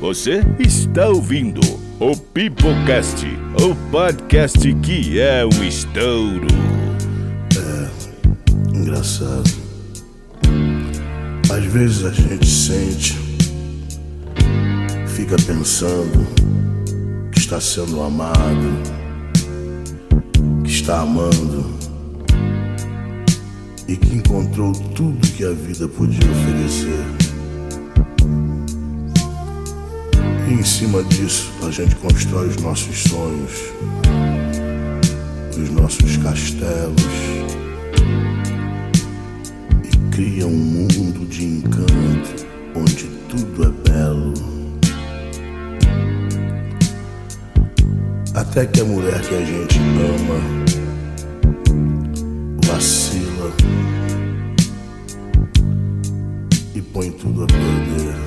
Você está ouvindo o Pipocast, o podcast que é um estouro. Engraçado. Às vezes a gente sente, fica pensando que está sendo amado, que está amando e que encontrou tudo que a vida podia oferecer. E em cima disso a gente constrói os nossos sonhos, os nossos castelos e cria um mundo de encanto onde tudo é belo. Até que a mulher que a gente ama vacila e põe tudo a perder.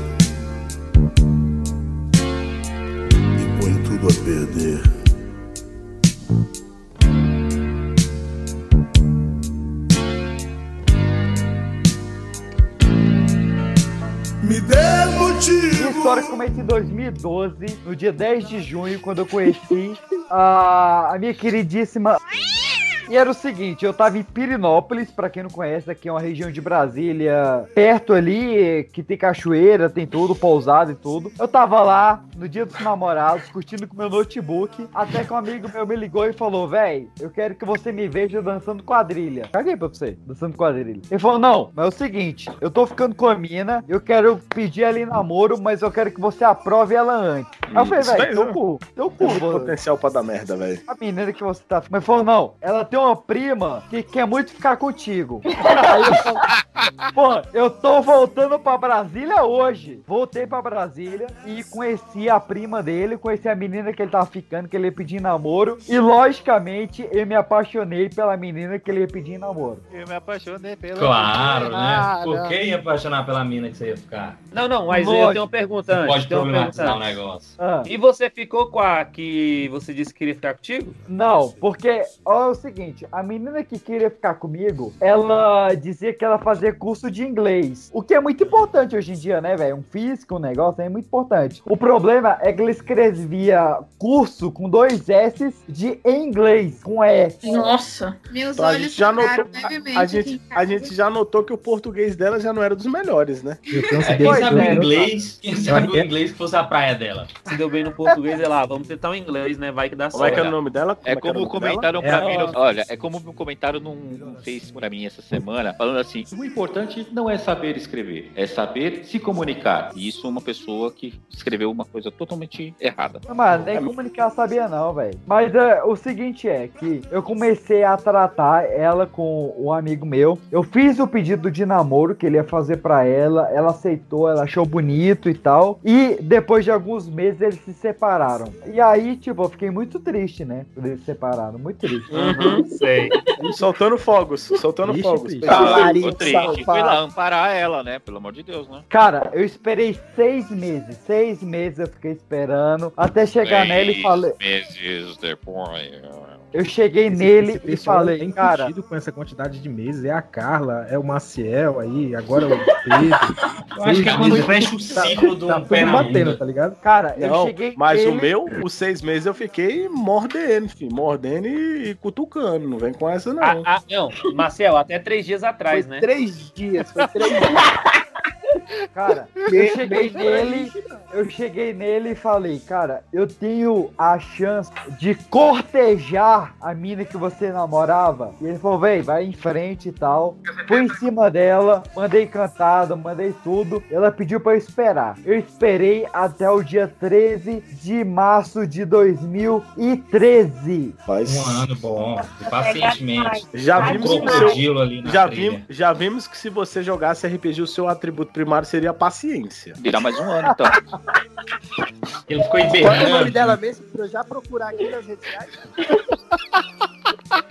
Perder. Me dê motivo. Minha história começa em 2012, no dia 10 de junho, quando eu conheci a, a minha queridíssima. E era o seguinte, eu tava em Pirinópolis, pra quem não conhece, aqui é uma região de Brasília, perto ali, que tem cachoeira, tem tudo, pousada e tudo. Eu tava lá, no dia dos namorados, curtindo com meu notebook, até que um amigo meu me ligou e falou, véi, eu quero que você me veja dançando quadrilha. Caguei pra você, dançando quadrilha. Ele falou, não, mas é o seguinte, eu tô ficando com a mina, eu quero pedir ela em namoro, mas eu quero que você aprove ela antes. Aí eu falei, daí, teu cu, teu cu, Tem potencial pra dar merda, velho. A menina que você tá. Mas falou, não, ela tem uma prima que quer muito ficar contigo. Aí eu falei, pô, eu tô voltando pra Brasília hoje. Voltei pra Brasília e conheci a prima dele, conheci a menina que ele tava ficando, que ele ia pedir namoro. E logicamente eu me apaixonei pela menina que ele ia pedir namoro. Eu me apaixonei pela. Claro, né? Ah, Por não. quem ia apaixonar pela mina que você ia ficar? Não, não, mas Lógico. eu tenho uma pergunta antes. Pode problematizar o antes. negócio. Ah. E você ficou com a que você disse que queria ficar contigo? Não, porque ó, é o seguinte, a menina que queria ficar comigo, ela dizia que ela fazia curso de inglês. O que é muito importante hoje em dia, né, velho? Um físico, um negócio é muito importante. O problema é que ele escrevia curso com dois S de inglês, com E. Nossa. Meus Então, a olhos gente já ficaram notou, levemente a aqui gente, a gente já notou que o português dela já não era dos melhores, né? Eu É, quem sabe é, o inglês, quem sabe o é- inglês que fosse a praia dela. Se deu bem no português, é lá, vamos tentar o inglês, né? Vai que dá Como é que certo. era o nome dela? É como o nome dela? comentaram É, pra mim. no- Olha, é como um comentário num fez pra mim essa semana, falando assim: o importante não é saber escrever, é saber se comunicar. E isso uma pessoa que escreveu uma coisa totalmente errada. Mano, nem comunicar sabia não, velho. Mas é, o seguinte é que eu comecei a tratar ela com um amigo meu. Eu fiz o pedido de namoro que ele ia fazer pra ela. Ela aceitou, ela achou bonito e tal. E depois de alguns meses eles se separaram. E aí, tipo, eu fiquei muito triste, né? Por eles se separaram, muito triste. Uhum, sei. Soltando fogos, soltando Ixi, fogos. bicho. Ficou triste, foi lá amparar ela, né? Pelo amor de Deus, né? Cara, eu esperei seis meses. Seis meses eu fiquei esperando. Até chegar nela e falei. meses depois. Eu cheguei Esse- nele esse e falei, tem cara. curtido com essa quantidade de meses. É a Carla, é o Maciel aí, agora é o Pedro. Eu acho que é quando fecha o ciclo do Tá pé na batendo, tá ligado? Cara, eu Não, cheguei. mas o nele- meu, os seis meses eu fiquei mordendo, filho. Mordendo e, e cutucando. Não vem com essa, não. Ah, ah, não, Marcel, até três dias atrás, Foi né? três dias, foi três dias. Cara, eu cheguei nele, eu cheguei nele e falei, cara, eu tenho a chance de cortejar a mina que você namorava. E ele falou, véi, vai em frente e tal. Fui em cima dela, mandei cantado, mandei tudo. Ela pediu pra eu esperar. Eu esperei até o dia 13 de março de 2013. Mas Um ano bom, pacientemente. já Um vimos seu, crocodilo ali na já, trilha. vimos, já vimos que se você jogasse RPG, o seu atributo primário seria paciência. Irá mais um ano, então. Ele ficou Qual é o nome dela mesmo? Pra eu já procurar aqui nas redes sociais.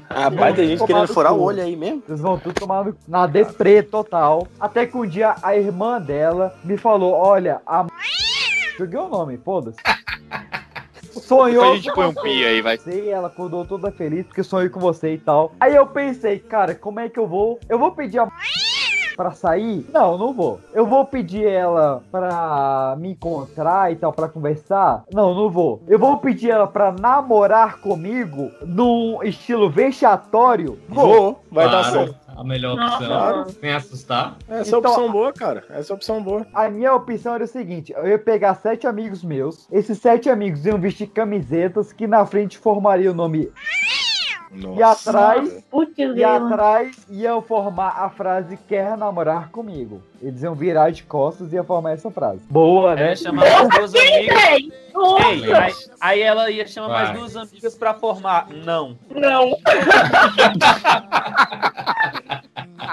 Rapaz, tem gente querendo furar o olho aí mesmo. Vocês vão tudo tomar no- na deprê total. Até que um dia a irmã dela me falou: Olha, a. Joguei o nome, foda-se. Sonhou Depois a gente põe um você. pi aí, vai. Sei, ela acordou toda feliz porque sonhou com você e tal. Aí eu pensei, cara, como é que eu vou? Eu vou pedir a pra sair? Não, não vou. Eu vou pedir ela pra me encontrar e tal, pra conversar? Não, não vou. Eu vou pedir ela pra namorar comigo num estilo vexatório? Vou. Vou, vai dar Claro, certo. A melhor Não. opção. Claro. Sem assustar. Essa é a Então- opção boa, cara. Essa é a opção boa. A minha opção era o seguinte: eu ia pegar sete amigos meus. Esses sete amigos iam vestir camisetas que na frente formariam o nome. E atrás, Putz, e atrás iam formar a frase quer namorar comigo. Eles iam virar de costas e ia formar essa frase. Boa, né? Ela ia chamar mais duas amigas. Nossa, Ei, aí, aí ela ia chamar Vai. mais duas amigas pra formar. Não. não.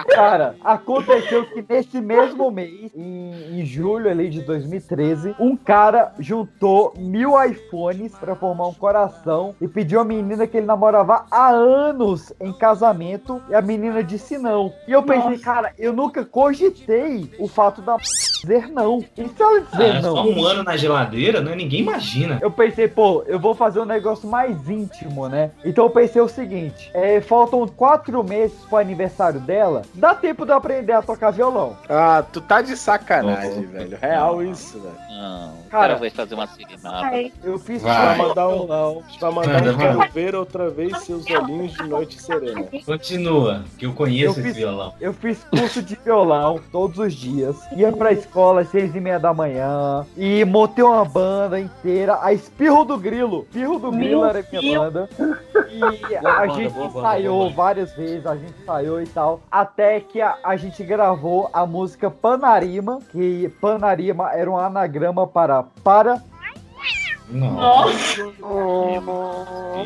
Cara, aconteceu que nesse mesmo mês, em, em julho ali de 2013, um cara juntou mil iPhones pra formar um coração e pediu a menina que ele namorava há anos em casamento e a menina disse não. E eu pensei, Nossa. cara, eu nunca cogitei o fato da dizer não. E se ela Ah, dizer é não? só um ano na geladeira, né? Ninguém imagina. Eu pensei, pô, eu vou fazer um negócio mais íntimo, né? Então eu pensei o seguinte: é, faltam quatro meses pro aniversário dela, dá tempo de eu aprender a tocar violão. Ah, tu tá de sacanagem, Oh. velho. Real isso, velho. Não, Cara, cara vai fazer uma serenata. Eu fiz Vai. Pra curso- mandar um, pra mandar Manda, um quero ver outra vez seus olhinhos de noite serena. Continua, que eu conheço Eu esse fiz- violão. Eu fiz curso de violão todos os dias. Ia pra escola às seis e meia da manhã. E montei uma banda inteira. A Espirro do Grilo. Espirro do Grilo Meu era minha Deus. banda. E Boa a banda, gente boa ensaiou boa várias vezes. A gente ensaiou e tal. Até que a, a gente gravou a música Panarima. Que Panarima era um anagrama para para. Nossa. nossa.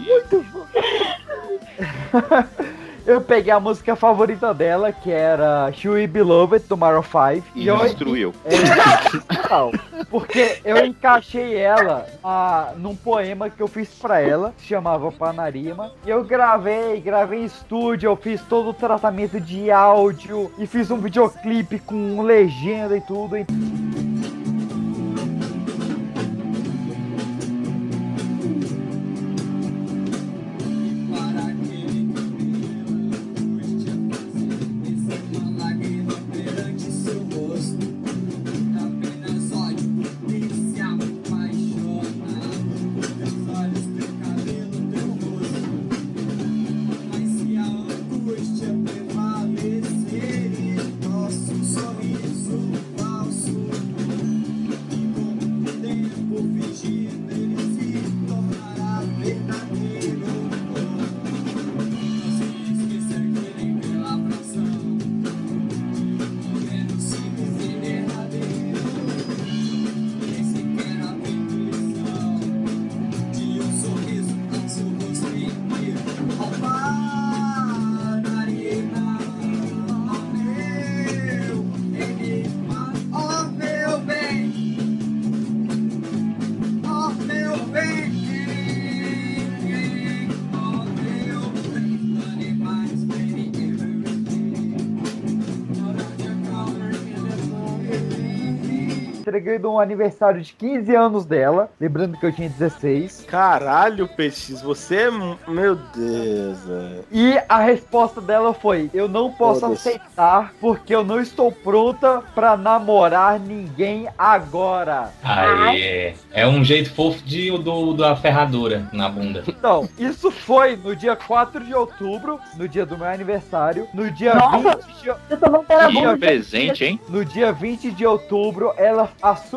Eu peguei a música favorita dela, que era She Will Be Loved, do Maroon 5. E eu, destruiu. É, não, porque eu encaixei ela ah, num poema que eu fiz pra ela, que se chamava Panarima. E eu gravei, gravei em estúdio, eu fiz todo o tratamento de áudio e fiz um videoclipe com legenda e tudo. E de um aniversário de 15 anos dela, lembrando que eu tinha 16. Caralho, PX, você é. Meu Deus, velho. E a resposta dela foi: Eu não posso aceitar porque eu não estou pronta pra namorar ninguém agora. Aê. É um jeito fofo de, do, da ferradura na bunda. Então, isso foi no dia 4 de outubro, no dia do meu aniversário. No dia Nossa! 20 de, Eu tô Que bunda. presente, hein? no dia 20 de outubro, ela assumiu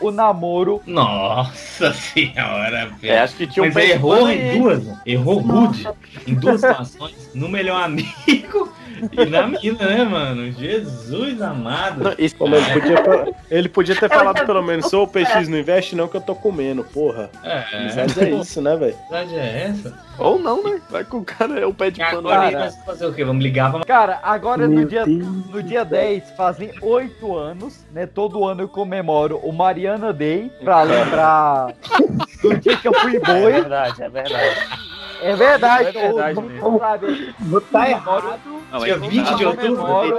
o namoro. Nossa senhora, velho. É, acho que tinha um Mas de errou em duas. Errou rude. Em duas situações. No melhor amigo e na mina, né, mano? Jesus amado. Não, isso- Pô, ele, podia, ele podia ter falado pelo menos, sou o PX, não investe não que eu tô comendo, porra. É, Amizade é isso, né, velho? a verdade é essa. Ou não, né? Vai com o cara, é o pé de pano. agora cara. fazer o quê? Vamos ligar pra. Cara, agora no Meu dia, Deus. no dia 10 fazem 8 anos, né? Todo ano eu comemoro o Mariana Day pra lembrar do dia que eu fui É boi. verdade, é verdade. É verdade, É verdade todo mesmo. mundo sabe. Vou tá errado. Não, Dia mas 20 de eu outubro? comemoro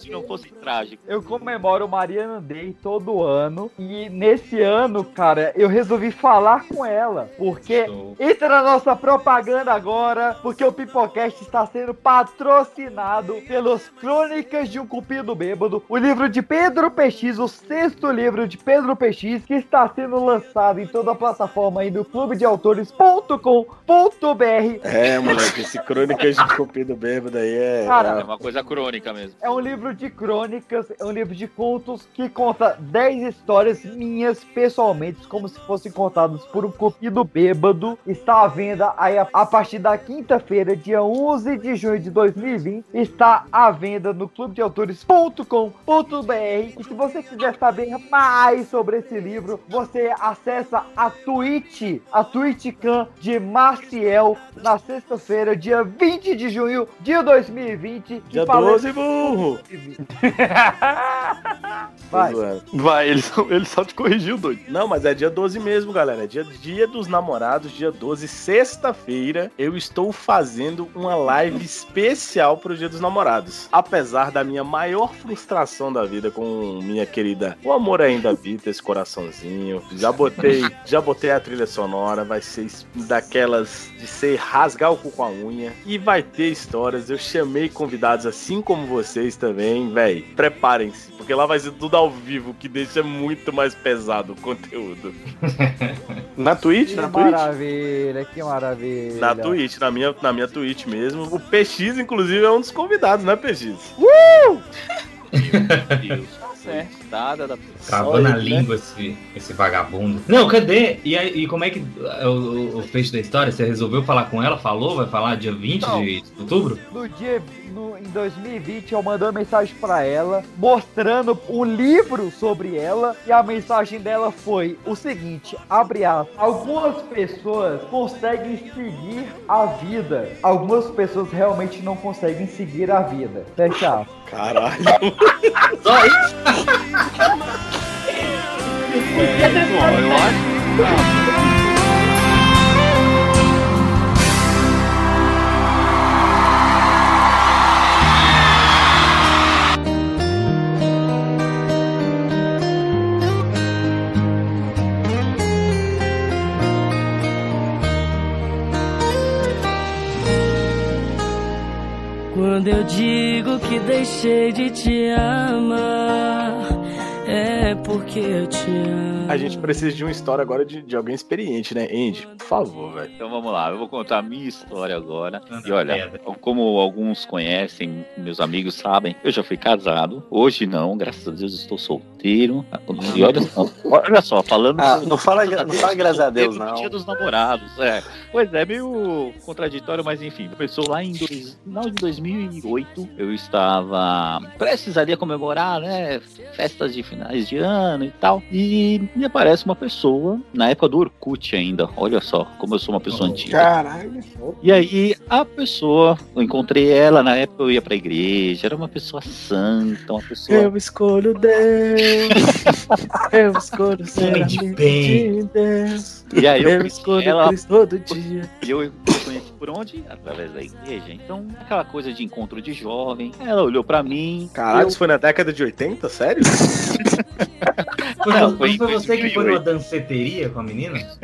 se não fosse trágico. Eu comemoro o Mariana Day todo ano. E nesse ano, cara, eu resolvi falar com ela. Porque Show. entra na nossa propaganda agora. Porque o Pipocast está sendo patrocinado pelos Crônicas de um Cupido Bêbado. O livro de Pedro PX, o sexto livro de Pedro PX, que está sendo lançado em toda a plataforma aí do clube de autores.com.br. É, moleque, esse Crônicas de Cupido Bêbado aí é. Cara, É uma coisa crônica mesmo. É um livro de crônicas, é um livro de contos que conta 10 histórias minhas pessoalmente, como se fossem contadas por um cupido bêbado. Está à venda aí a, a partir da quinta-feira, dia 11 de junho de 2020. Está à venda no clube de autores.com.br. E se você quiser saber mais sobre esse livro, você acessa a Twitch, a TwitchCam de Maciel, na sexta-feira, dia 20 de junho de 2020. Que Dia fala- 12, burro! Vai. Zoando. Vai, ele, só- ele só te corrigiu, doido. Não, mas é dia 12 mesmo, galera. É dia, dia dos namorados, dia 12, sexta-feira. Eu estou fazendo uma live especial pro dia dos namorados. Apesar da minha maior frustração da vida com minha querida. O amor ainda habita esse coraçãozinho. Já botei, já botei a trilha sonora. Vai ser daquelas de ser rasgar o cu com a unha. E vai ter histórias. Eu chamei convidados assim como vocês também, véi. Preparem-se, porque lá vai ser tudo ao vivo, que deixa muito mais pesado o conteúdo. Na Twitch, Que na Twitch. maravilha, que maravilha. Na Twitch, na minha, na minha Twitch mesmo. O PX, inclusive, é um dos convidados, né, PX? Deus. É, dada da Cravou Só na né? língua esse, esse vagabundo. Não, cadê? E, aí, e como é que é o, o, o fecho da história? Você resolveu falar com ela? Falou? Vai falar dia 20 Não. de outubro? No dia, no, em 2020, eu mandei uma mensagem pra ela, mostrando um livro sobre ela, e a mensagem dela foi o seguinte, abre aspas, algumas pessoas conseguem seguir a vida, algumas pessoas realmente não conseguem seguir a vida, fecha aspas. Caralho. Só isso? Quando eu digo que deixei de te amar, é porque eu te amo. A gente precisa de uma história agora de, de alguém experiente, né? Andy, por favor, velho. Então vamos lá, eu vou contar a minha história agora. E olha, como alguns conhecem, meus amigos sabem, eu já fui casado. Hoje não, graças a Deus estou solteiro. E olha só, olha só falando. Ah, não fala, não fala graças a Deus, não. Dia dos namorados, é. Pois é, meio contraditório, mas enfim. Começou lá em dois, final de 2008. Eu estava prestes ali a comemorar, né? Festas de finais de ano e tal. E me aparece uma pessoa, na época do Orkut ainda. Olha só como eu sou uma pessoa antiga. Caralho. E aí, a pessoa, eu encontrei ela, na época eu ia pra igreja, era uma pessoa santa, uma pessoa. escolho Deus. Eu escolho Homem de bem. Deus. E aí eu conheci ela todo dia. E eu conheci por onde? Através da igreja. Então, aquela coisa de encontro de jovem. Ela olhou pra mim. Caralho, eu- isso foi na década de 80? Sério? Foi, Não, foi, foi você que foi 2008. numa danceteria com a menina?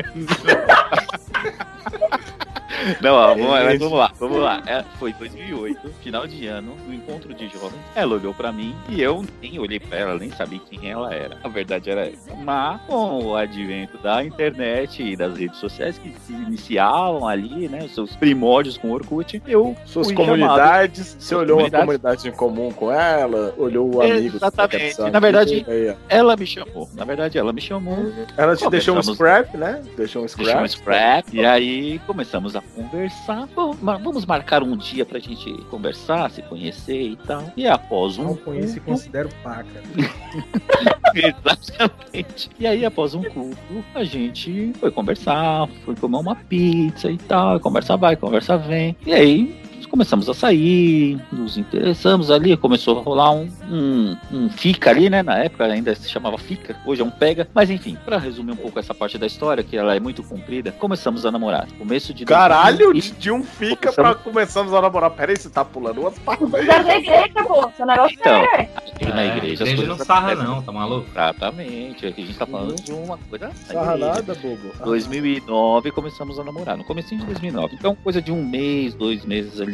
Não, vamos, mas vamos lá, vamos lá. É, foi 2008, final de ano, no encontro de jovens. Ela olhou pra mim e eu nem olhei pra ela, nem sabia quem ela era. A verdade era essa. Mas, com o advento da internet e das redes sociais que se iniciavam ali, né, os seus primórdios com o Orkut, eu Suas comunidades, você olhou uma Comunidades. comunidade em comum com ela, olhou o amigo. Exatamente. da Na verdade, Aí, ó. ela me chamou. Na verdade, ela me chamou. ela te deixou um scrap, né? Deixou um Deixou scrap. um scrap. E aí começamos a conversar. Bom, vamos marcar um dia pra gente conversar, se conhecer e tal. E após um. Não conheço e considero paca. Exatamente. E aí, após um culto, a gente foi conversar, foi comer uma pizza e tal. Conversa vai, conversa vem. E aí começamos a sair, nos interessamos ali, começou a rolar um, um, um fica ali, né? Na época ainda se chamava fica, hoje é um pega. Mas enfim, pra resumir um pouco essa parte da história, que ela é muito comprida, começamos a namorar. Começo de. Caralho, 2000 de de um fica pra começamos a namorar. Pera aí, você tá pulando umas partes aí. Já igreja, pô. Seu negócio Então, é. Na É, igreja, a as igreja não sarra não, tá maluco? Exatamente, aqui a gente tá falando de uma coisa. Sarra nada, bobo. 2009 começamos a namorar, no comecinho de 2009. Então, coisa de um mês, dois meses ali,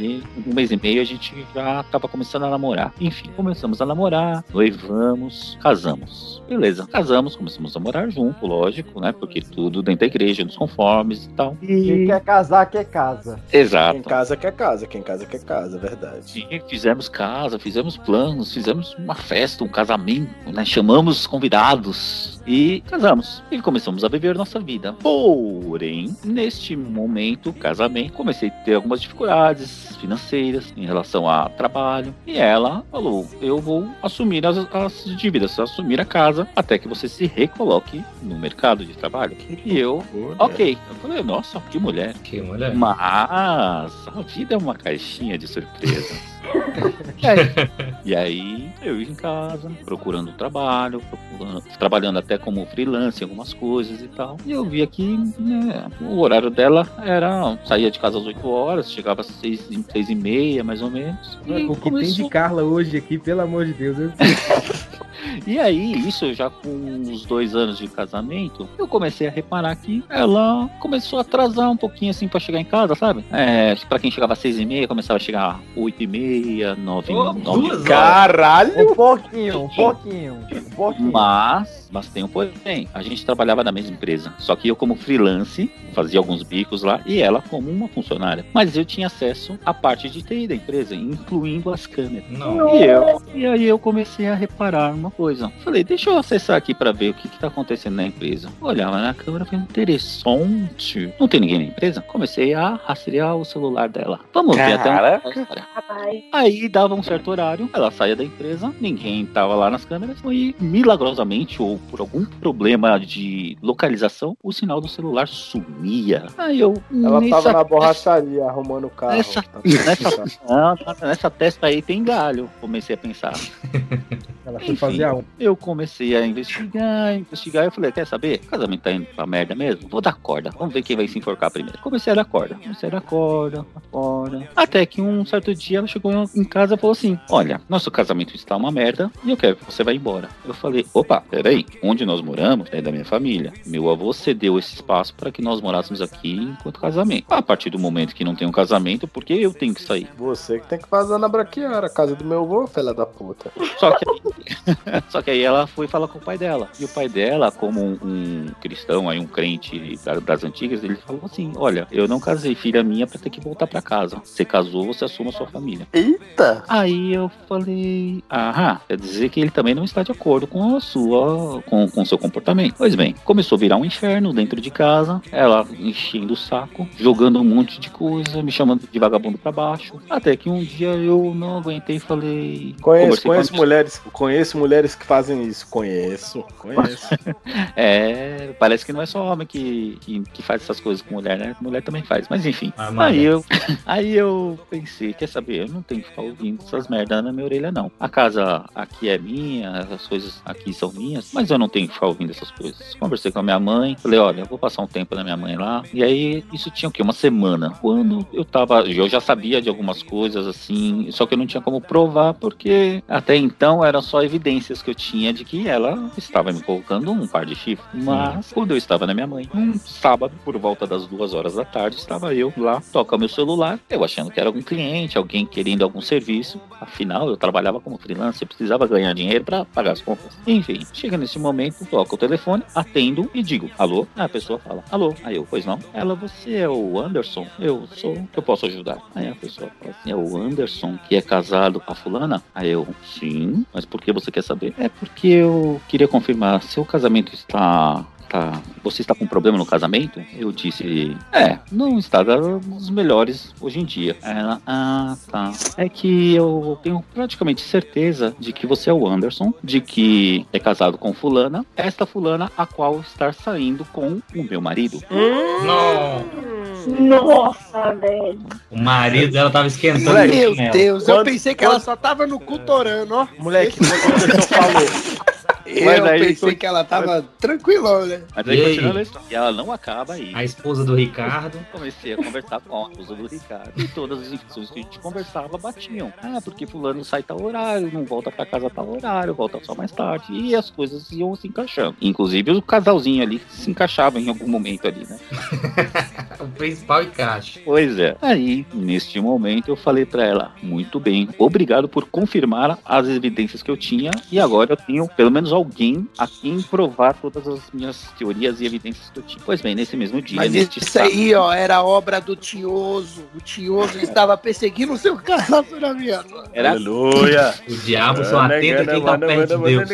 um mês e meio, a gente já tava começando a namorar. Enfim, começamos a namorar, noivamos, casamos. Beleza, casamos, começamos a morar junto, lógico, né? Porque tudo dentro da igreja, nos conformes e tal. Quem E... quer casar, quer casa. Exato. Quem casa quer casa, quem casa quer casa, é verdade. E fizemos casa, fizemos planos, fizemos uma festa, um casamento, né? Chamamos convidados e casamos. E começamos a viver nossa vida. Porém, neste momento, casamento, comecei a ter algumas dificuldades financeiras em relação a trabalho. E ela falou: Eu vou assumir as, as dívidas, assumir a casa, até que você se recoloque no mercado de trabalho. E eu, ok. Eu falei: Nossa, que mulher. Que mulher. Mas a vida é uma caixinha de surpresa. e, aí, e aí, eu em casa, procurando trabalho, procurando- trabalhando até como freelance em algumas coisas e tal. E eu vi aqui, né, o horário dela era. saía de casa às 8 horas, chegava às 6, e- seis e meia, mais ou menos. E O que tem começou- de Carla hoje aqui, pelo amor de Deus. eu- E aí, isso já com uns dois anos de casamento, eu comecei a reparar que ela começou a atrasar um pouquinho assim pra chegar em casa, sabe? É, pra quem chegava às seis e meia, começava a chegar às oito e meia, nove, Ô, nove. Caralho! Um pouquinho, um pouquinho, um pouquinho. Mas, mas tem um porém. A gente trabalhava na mesma empresa. Só que eu, como freelance, fazia alguns bicos lá e ela como uma funcionária. Mas eu tinha acesso à parte de TI da empresa, incluindo as câmeras. Não. E, eu, e aí eu comecei a reparar uma coisa. Falei, deixa eu acessar aqui pra ver o que, que tá acontecendo na empresa. Olhava na câmera, falei, interessante. Não tem ninguém na empresa? Comecei a rastrear o celular dela. Vamos ver até Caraca. onde vai a história. Rapaz. Aí dava um certo horário, ela saía da empresa, ninguém tava lá nas câmeras, e milagrosamente, ou por algum problema de localização, o sinal do celular sumia. Aí eu. Ela nessa tava na borracharia arrumando o carro. Nessa, Tá- nessa, não, nessa testa aí tem galho, comecei a pensar. Ela foi Enfim. fazer a um. Eu comecei a investigar, investigar, eu falei, quer saber? O casamento tá indo pra merda mesmo? Vou dar corda, vamos ver quem vai se enforcar primeiro. Comecei a dar corda, comecei a dar corda, dar corda. Até que um certo dia ela chegou em casa e falou assim: Olha, nosso casamento está uma merda e eu quero que você vá embora. Eu falei, opa, peraí, onde nós moramos é da minha família. Meu avô cedeu esse espaço para que nós morássemos aqui enquanto casamento. A partir do momento que não tem um casamento, por que eu tenho que sair? Você que tem que fazer na braquiara, a casa do meu avô, filha da puta. Só que, aí, só que aí ela foi falar com o pai dela. E o pai dela, como um, um cristão, aí um crente da- das antigas, ele falou assim: Olha, eu não casei filha minha pra ter que voltar pra casa. Você casou, você assuma a sua família. Eita! Aí eu falei, aham, quer dizer que ele também não está de acordo com a sua, com, com o seu comportamento. Pois bem, começou a virar um inferno dentro de casa, ela enchendo o saco, jogando um monte de coisa, me chamando de vagabundo pra baixo, até que um dia eu não aguentei e falei... Conheço, conheço mulheres, conheço mulheres que fazem isso. Conheço, conheço. É, parece que não é só homem que, que, que faz essas coisas com mulher, né? Mulher também faz, mas enfim. Ah. Aí eu, aí eu pensei, quer saber? Eu não tenho que ficar ouvindo essas merdas na minha orelha, não. A casa aqui é minha, as coisas aqui são minhas, mas eu não tenho que ficar ouvindo essas coisas. Conversei com a minha mãe, falei, olha, vou passar um tempo na minha mãe lá. E aí, isso tinha o quê? Uma semana. Quando eu tava, eu já sabia de algumas coisas assim, só que eu não tinha como provar, porque até então eram só evidências que eu tinha de que ela estava me colocando um par de chifres. Mas quando eu estava na minha mãe, um sábado, por volta das duas horas da tarde, estava eu lá, toca meu celular, eu achando que era algum cliente, alguém querendo algum serviço. Afinal, eu trabalhava como freelancer, precisava ganhar dinheiro para pagar as contas. Enfim, chega nesse momento, toca o telefone, atendo e digo, alô? A pessoa fala, alô? Aí eu, pois não? Ela, você é o Anderson? Eu sou, eu posso ajudar. Aí a pessoa fala assim, é o Anderson que é casado com a fulana? Aí eu, sim, mas por que você quer saber? É porque eu queria confirmar, seu casamento está tá, você está com problema no casamento? Eu disse, é, não está dos melhores hoje em dia. Ela, ah, tá. É que eu tenho praticamente certeza de que você é o Anderson, de que é casado com fulana, esta fulana a qual está saindo com o meu marido. Não. Nossa, velho. O marido dela tava esquentando Moleque, meu. Deus, eu pensei que ela só tava no cutorano, ó. Moleque, o senhor falou. Eu Mas aí pensei foi- que ela tava tranquilona, né? Mas aí E continuando a história. E ela não acaba aí. A esposa do Ricardo. Comecei a conversar com a esposa do Ricardo. E todas as informações que a gente conversava batiam. Ah, porque fulano sai tal horário, não volta pra casa tal horário, volta só mais tarde. E as coisas iam se encaixando. Inclusive o casalzinho ali se encaixava em algum momento ali, né? O principal encaixe. Pois é. Aí, neste momento, eu falei pra ela: muito bem, obrigado por confirmar as evidências que eu tinha. E agora eu tenho pelo menos alguém a quem provar todas as minhas teorias e evidências que eu tinha. Pois bem, nesse mesmo dia, Mas neste isso aí, ó, era obra do Tioso. O Tioso estava perseguindo o seu relacionamento. Era Aleluia. O diabo só atenta quem tá perto de Deus.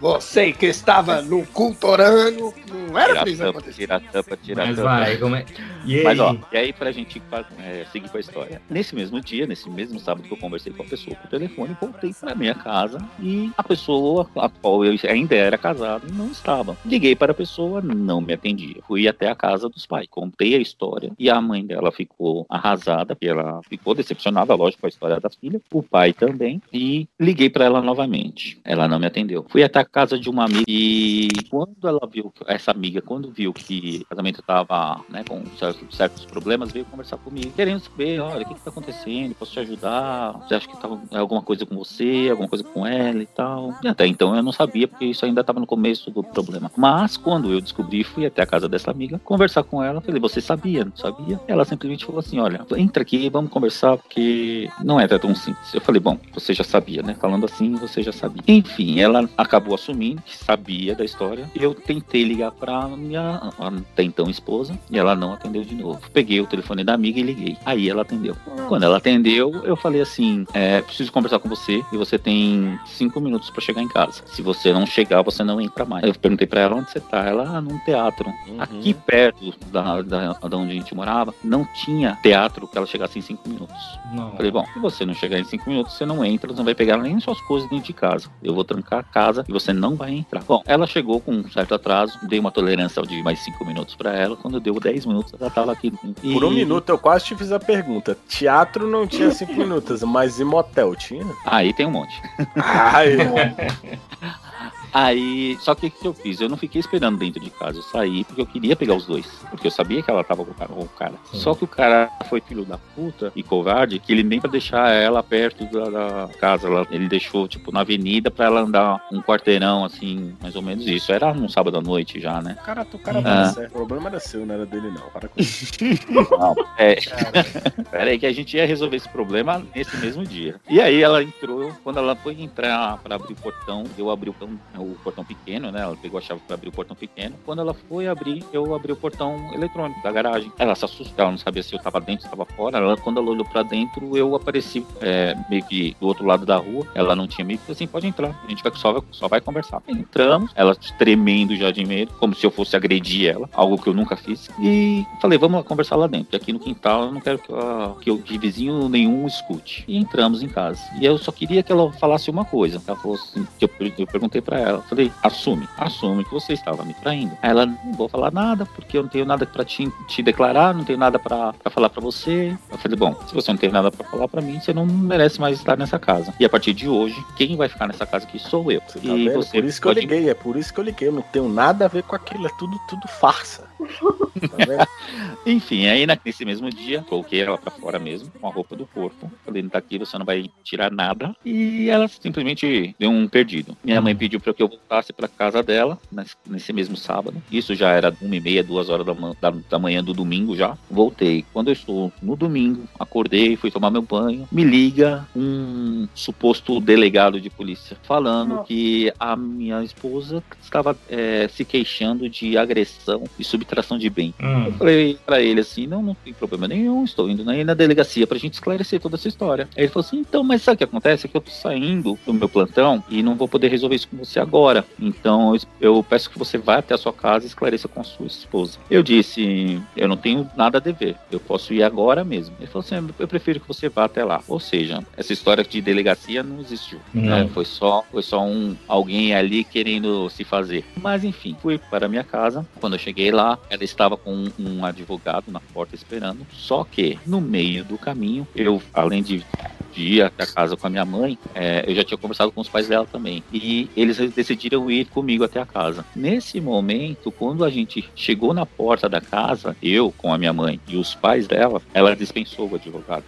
Você que estava no cultorano, não era pra isso acontecer. tira a tampa, tira a Mas tampa. vai, como é. E aí? Mas ó, e aí pra gente é, seguir com a história. Nesse mesmo dia, nesse mesmo sábado que eu conversei com a pessoa por telefone, voltei pra minha casa e a pessoa a qual eu ainda era casado não estava. Liguei para a pessoa, não me atendia. Fui até a casa dos pais, contei a história e a mãe dela ficou arrasada, ela ficou decepcionada, lógico, com a história da filha. O pai também. E liguei para ela novamente. Ela não me atendeu. Fui até a casa de uma amiga e quando ela viu, essa amiga, quando viu que o casamento estava né, com certos, certos problemas, veio conversar comigo, querendo saber, olha, o que está acontecendo? Posso te ajudar? Você acha que tá alguma coisa com você, alguma coisa com ela e tal? E até então eu não sabia, porque isso ainda estava no começo do problema. Mas quando eu descobri, fui até a casa dessa amiga, conversar com ela, falei, você sabia? Não sabia? Ela simplesmente falou assim, olha, entra aqui, vamos conversar, porque não é tão simples. Eu falei, bom, você já sabia, né? Falando assim, você já sabia. Enfim, ela acabou assumindo que sabia da história. Eu tentei ligar pra minha até então esposa e ela não atendeu de novo. Peguei o telefone da amiga e liguei. Aí ela atendeu. Quando ela atendeu, eu falei assim: é, preciso conversar com você e você tem cinco minutos pra chegar em casa. Se você não chegar, você não entra mais. Aí eu perguntei pra ela onde você tá. Ela, ah, num teatro. Aqui perto da, da, da onde a gente morava, não tinha teatro que ela chegasse em cinco minutos. Não. Falei, bom, se você não chegar em cinco minutos, você não entra, você não vai pegar nem suas coisas dentro de casa. Eu vou trancar a casa e você não vai entrar. Bom, ela chegou com um certo atraso, dei uma tolerância de mais cinco minutos pra ela. Quando deu 10 minutos, ela tava aqui. E- Por um minuto eu quase te fiz a pergunta. Teatro não tinha cinco minutos, mas em motel tinha? Aí tem um monte. Ai. Aí, só que o que eu fiz? Eu não fiquei esperando dentro de casa. Eu saí porque eu queria pegar os dois. Porque eu sabia que ela tava com o cara. Com o cara. Só que o cara foi filho da puta e covarde que ele nem pra deixar ela perto da, da casa. Ela- ele deixou, tipo, na avenida pra ela andar um quarteirão, assim, mais ou menos isso. Era um sábado à noite já, né? O cara, o cara tava Ah. certo. O problema era seu, não era dele, não. Para com isso. Não, é. Pera aí que a gente ia resolver esse problema nesse mesmo dia. E aí ela entrou, quando ela foi entrar pra abrir o portão, eu abri o portão, o portão pequeno, né? Ela pegou a chave pra abrir o portão pequeno. Quando ela foi abrir, eu abri o portão eletrônico da garagem. Ela se assustou, ela não sabia se eu tava dentro, se tava fora. Ela, quando ela olhou pra dentro, eu apareci é, meio que do outro lado da rua. Ela não tinha medo, assim, pode entrar. A gente vai, só, vai- só vai conversar. Entramos, ela tremendo já de medo, como se eu fosse agredir ela, algo que eu nunca fiz. E falei, vamos lá conversar lá dentro. Aqui no quintal eu não quero que, eu- que, eu, que vizinho nenhum escute. E entramos em casa. E eu só queria que ela falasse uma coisa. Ela falou assim, que eu, eu perguntei pra ela, falei, assume, assume que você estava me traindo. Aí ela, não vou falar nada, porque eu não tenho nada pra te, te declarar, não tenho nada pra, pra falar pra você. Eu falei, bom, se você não tem nada pra falar pra mim, você não merece mais estar nessa casa. E a partir de hoje, quem vai ficar nessa casa aqui sou eu. Tá e vendo? você por isso que eu pode- liguei, é por isso que eu liguei. Eu não tenho nada a ver com aquilo, é tudo, tudo farsa. Tá? Enfim, aí na- nesse mesmo dia, coloquei ela pra fora mesmo, com a roupa do corpo. Falei, daqui você não vai tirar nada. E ela simplesmente deu um perdido. Minha mãe pediu pra que eu voltasse pra casa dela, nes- nesse mesmo sábado. Isso já era uma e meia, duas horas da, da, da manhã do domingo já. Voltei. Quando eu estou no domingo, acordei, fui tomar meu banho. Me liga um suposto delegado de polícia falando que a minha esposa estava eh, se queixando de agressão e subtração de bem. Hum. Eu falei pra ele assim, não, não tem problema nenhum, estou indo na, na delegacia pra gente esclarecer toda essa história. Aí ele falou assim, então, mas sabe o que acontece? É que eu tô saindo do meu plantão e não vou poder resolver isso com você agora. Então, eu, eu peço que você vá até a sua casa e esclareça com a sua esposa. Eu disse, eu não tenho nada a dever, eu posso ir agora mesmo. Ele falou assim, eu prefiro que você vá até lá. Ou seja, essa história de delegacia não existiu. Não. né? Foi só, foi só um alguém ali querendo se fazer. Mas enfim, fui para minha casa. Quando eu cheguei lá, ela estava com um, advogado na porta esperando. Só que no meio do caminho, eu, além de até a casa com a minha mãe, é, eu já tinha conversado com os pais dela também. E eles decidiram ir comigo até a casa. Nesse momento, quando a gente chegou na porta da casa, eu com a minha mãe e os pais dela, ela dispensou o advogado.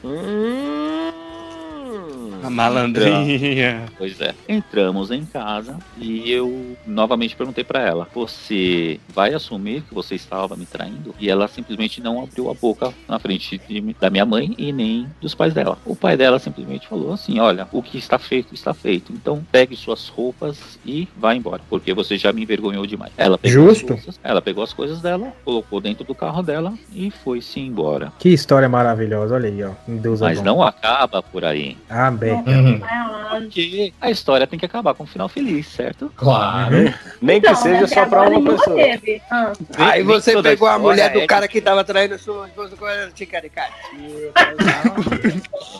A malandrinha. Pois é. Entramos em casa e eu novamente perguntei pra ela: Você vai assumir que você estava me traindo? E ela simplesmente não abriu a boca na frente de- da minha mãe e nem dos pais dela. O pai dela simplesmente falou assim: Olha, o que está feito está feito. Então pegue suas roupas e vá embora, porque você já me envergonhou demais. Ela pegou as Justo. coisas- ela pegou as coisas dela, colocou dentro do carro dela e foi-se embora. Que história maravilhosa, olha aí, ó. Deus é Mas bom. não acaba por aí. Ah, bem. Porque a história tem que acabar com um final feliz, certo? Claro. Nem que seja só pra uma pessoa. Aí Nem você toda pegou a mulher do é cara que tava traindo sua esposa com ela, ticaricatica.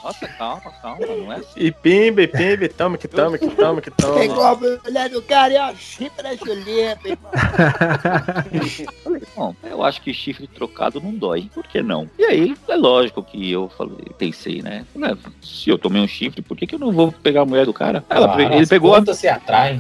Nossa, calma, calma, não é assim. E pimba, e pimba, e tamo que tamo, que tamo, que tamo. Pegou a mulher do cara e ó, chifre da Julieta, irmão. Bom, eu acho que chifre trocado não dói. Por que não? E aí, é lógico que eu falei, pensei, né? Né, Se eu tomei um chifre, por que, que eu não vou pegar a mulher do cara? Ela, Claro, ele as pegou a. se atraem.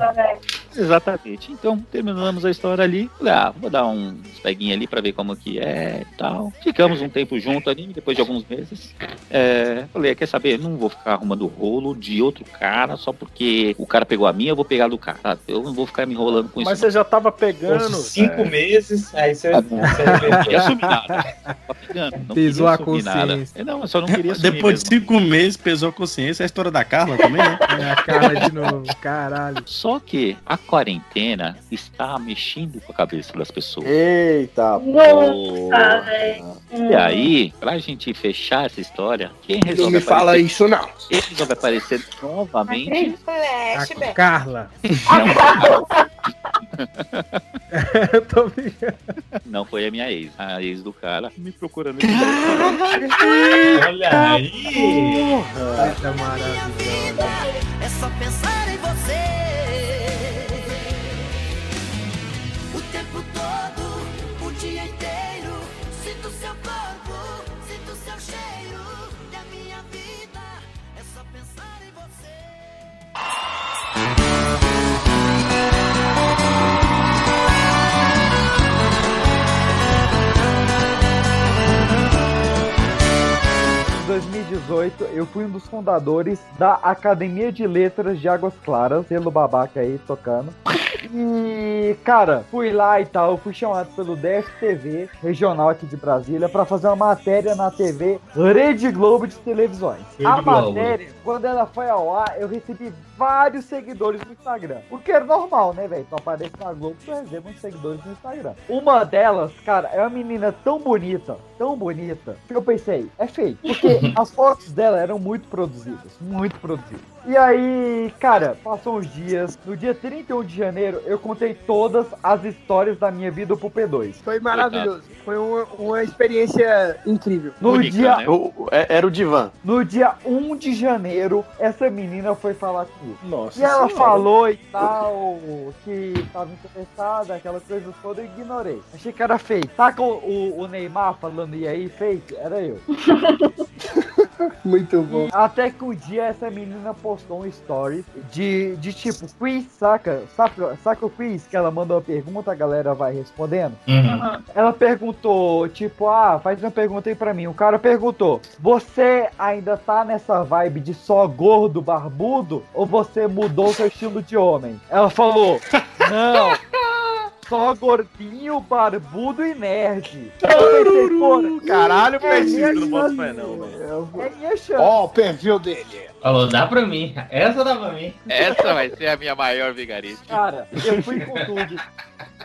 Exatamente. Então, terminamos a história ali. Falei, ah, vou dar uns peguinhos ali pra ver como que é e tal. Ficamos um tempo junto ali, depois de alguns meses. É, falei, quer saber? Não vou ficar arrumando rolo de outro cara só porque o cara pegou a minha, eu vou pegar do cara. sabe? Eu não vou ficar me enrolando com Mas isso. você já tava pegando. Com cinco velho. meses, aí você. Não queria assumir nada. Tava pegando. Não Pesou a assumir nada. consciência. É, Não, eu só não queria Depois de cinco meses, pesou a consciência. A história da Carla também, né? É a cara de novo, caralho. Só que a quarentena está mexendo com a cabeça das pessoas. Eita, Nossa, velho. E aí, pra gente fechar essa história, quem resolve Não me fala aparecer- isso, não. Quem resolve aparecer novamente A Carla. não, Eu tô brincando. não foi a minha ex. A ex do cara me procurando. Olha aí. Coisa maravilhosa. É só pensar em você. 2018, eu fui um dos fundadores da Academia de Letras de Águas Claras, selo babaca aí tocando. E, cara, fui lá e tal, fui chamado pelo DFTV, regional aqui de Brasília, pra fazer uma matéria na TV Rede Globo de televisões. Rede a Globo. matéria, quando ela foi ao ar, eu recebi vários seguidores no Instagram. O que é normal, né, velho? Tu aparece na Globo, tu recebe uns seguidores no Instagram. Uma delas, cara, é uma menina tão bonita, tão bonita, que eu pensei, é feio. Porque as fotos dela eram muito produzidas, muito produzidas. E aí, cara, passou uns dias. No dia 31 de janeiro, eu contei todas as histórias da minha vida pro P2. Foi maravilhoso. Foi uma, uma experiência incrível. No Única, dia, né? O- é- era o divã. no dia 1 de janeiro, essa menina foi falar comigo. Nossa. E ela senhora. falou e tal, que tava interessada, aquela coisa toda, eu ignorei. Achei que era fake. Saca o, o, o Neymar falando e aí, fake? Era eu. Muito bom. Até que um dia essa menina postou um story de, de tipo quiz, saca? saca? Saca o quiz que ela mandou uma pergunta, a galera vai respondendo? Uhum. Ela perguntou, tipo, ah, faz uma pergunta aí pra mim. O cara perguntou: Você ainda tá nessa vibe de só gordo, barbudo? Ou você mudou seu estilo de homem? Ela falou: Não. Só gordinho, barbudo e nerd. Pensei, Caralho, é Pedrinho, minha não boto fé não, velho. É minha chance. Ó, o perfil dele. Falou, dá pra mim. Essa dá pra mim. Essa vai ser a minha maior vigarista. Cara, eu fui com tudo.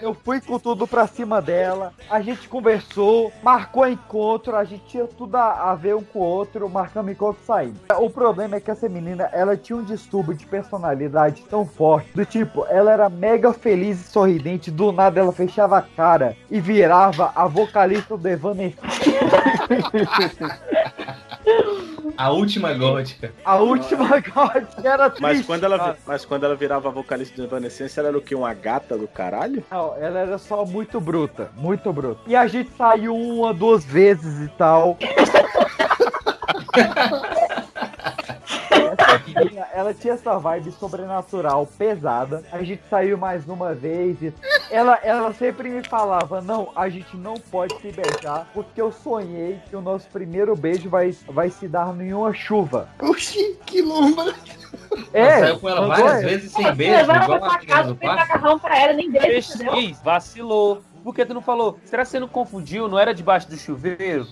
Eu fui com tudo pra cima dela. A gente conversou, marcou encontro, a gente tinha tudo a, ver um com o outro, marcamos encontro e saímos. O problema é que essa menina, ela tinha um distúrbio de personalidade tão forte, do tipo, ela era mega feliz e sorridente, do nada ela fechava a cara e virava a vocalista do Evanescence. A última gótica. A última gótica era triste. Mas quando, ela, mas quando ela virava vocalista de Evanescence, ela era o quê? Uma gata do caralho? Não, ela era só muito bruta, muito bruta. E a gente saiu uma, duas vezes e tal. Ela tinha essa vibe sobrenatural pesada. A gente saiu mais uma vez. E ela, ela sempre me falava: Não, a gente não pode se beijar, porque eu sonhei que o nosso primeiro beijo vai, vai se dar em uma chuva. Oxi, que lomba. É, Saiu com ela várias ela. vezes sem beijo, Levaram igual pra a do parque. macarrão pra ela, nem beijo, vacilou. Por que tu não falou? Será que você não confundiu? Não era debaixo do chuveiro?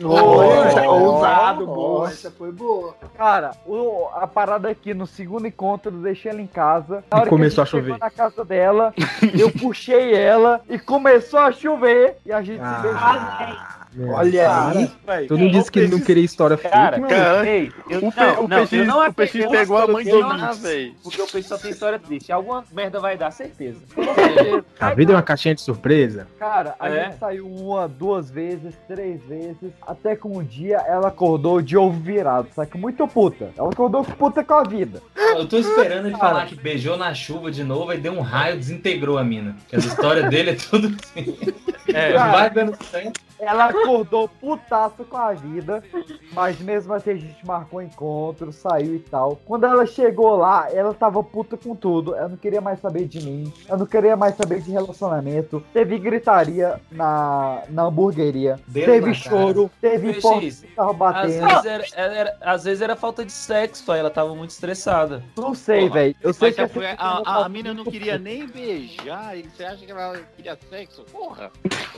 Boa, ousado, boa. Essa foi boa. Cara, o- a parada aqui no segundo encontro, eu deixei ela em casa. Na E hora começou que a a chover. na casa dela, eu puxei ela e começou a chover e a gente Ah. se beijou. Olha aí. Véi, Tu não disse que ele não queria história Cara, fake, Cara, mano. ei, eu, o, pe- não, o não, não o peixe acredito- pegou a mãe não- Minas, velho. Porque o peixe só tem história triste. Alguma merda vai dar, certeza. A vida é uma caixinha de surpresa. Cara, a É. gente saiu uma, duas vezes, três vezes, até que um dia ela acordou de ovo virado, saca? Muito puta. Ela acordou puta com a vida. Eu tô esperando ele Cara. falar que beijou na chuva de novo e deu um raio, desintegrou a mina. Que a história dele é tudo assim. É, vai dando certo. Ela acordou putaço com a vida, mas mesmo assim a gente marcou encontro, saiu e tal. Quando ela chegou lá, ela tava puta com tudo. Ela não queria mais saber de mim, ela não queria mais saber de relacionamento. Teve gritaria na, na hamburgueria, teve na choro, teve Peixe, porta que tava Às batendo. vezes, era, era- às vezes era falta de sexo, aí ela tava muito estressada. Não sei, velho. Eu sei que a, a, tá a mina não queria nem beijar, e você acha que ela queria sexo? Porra!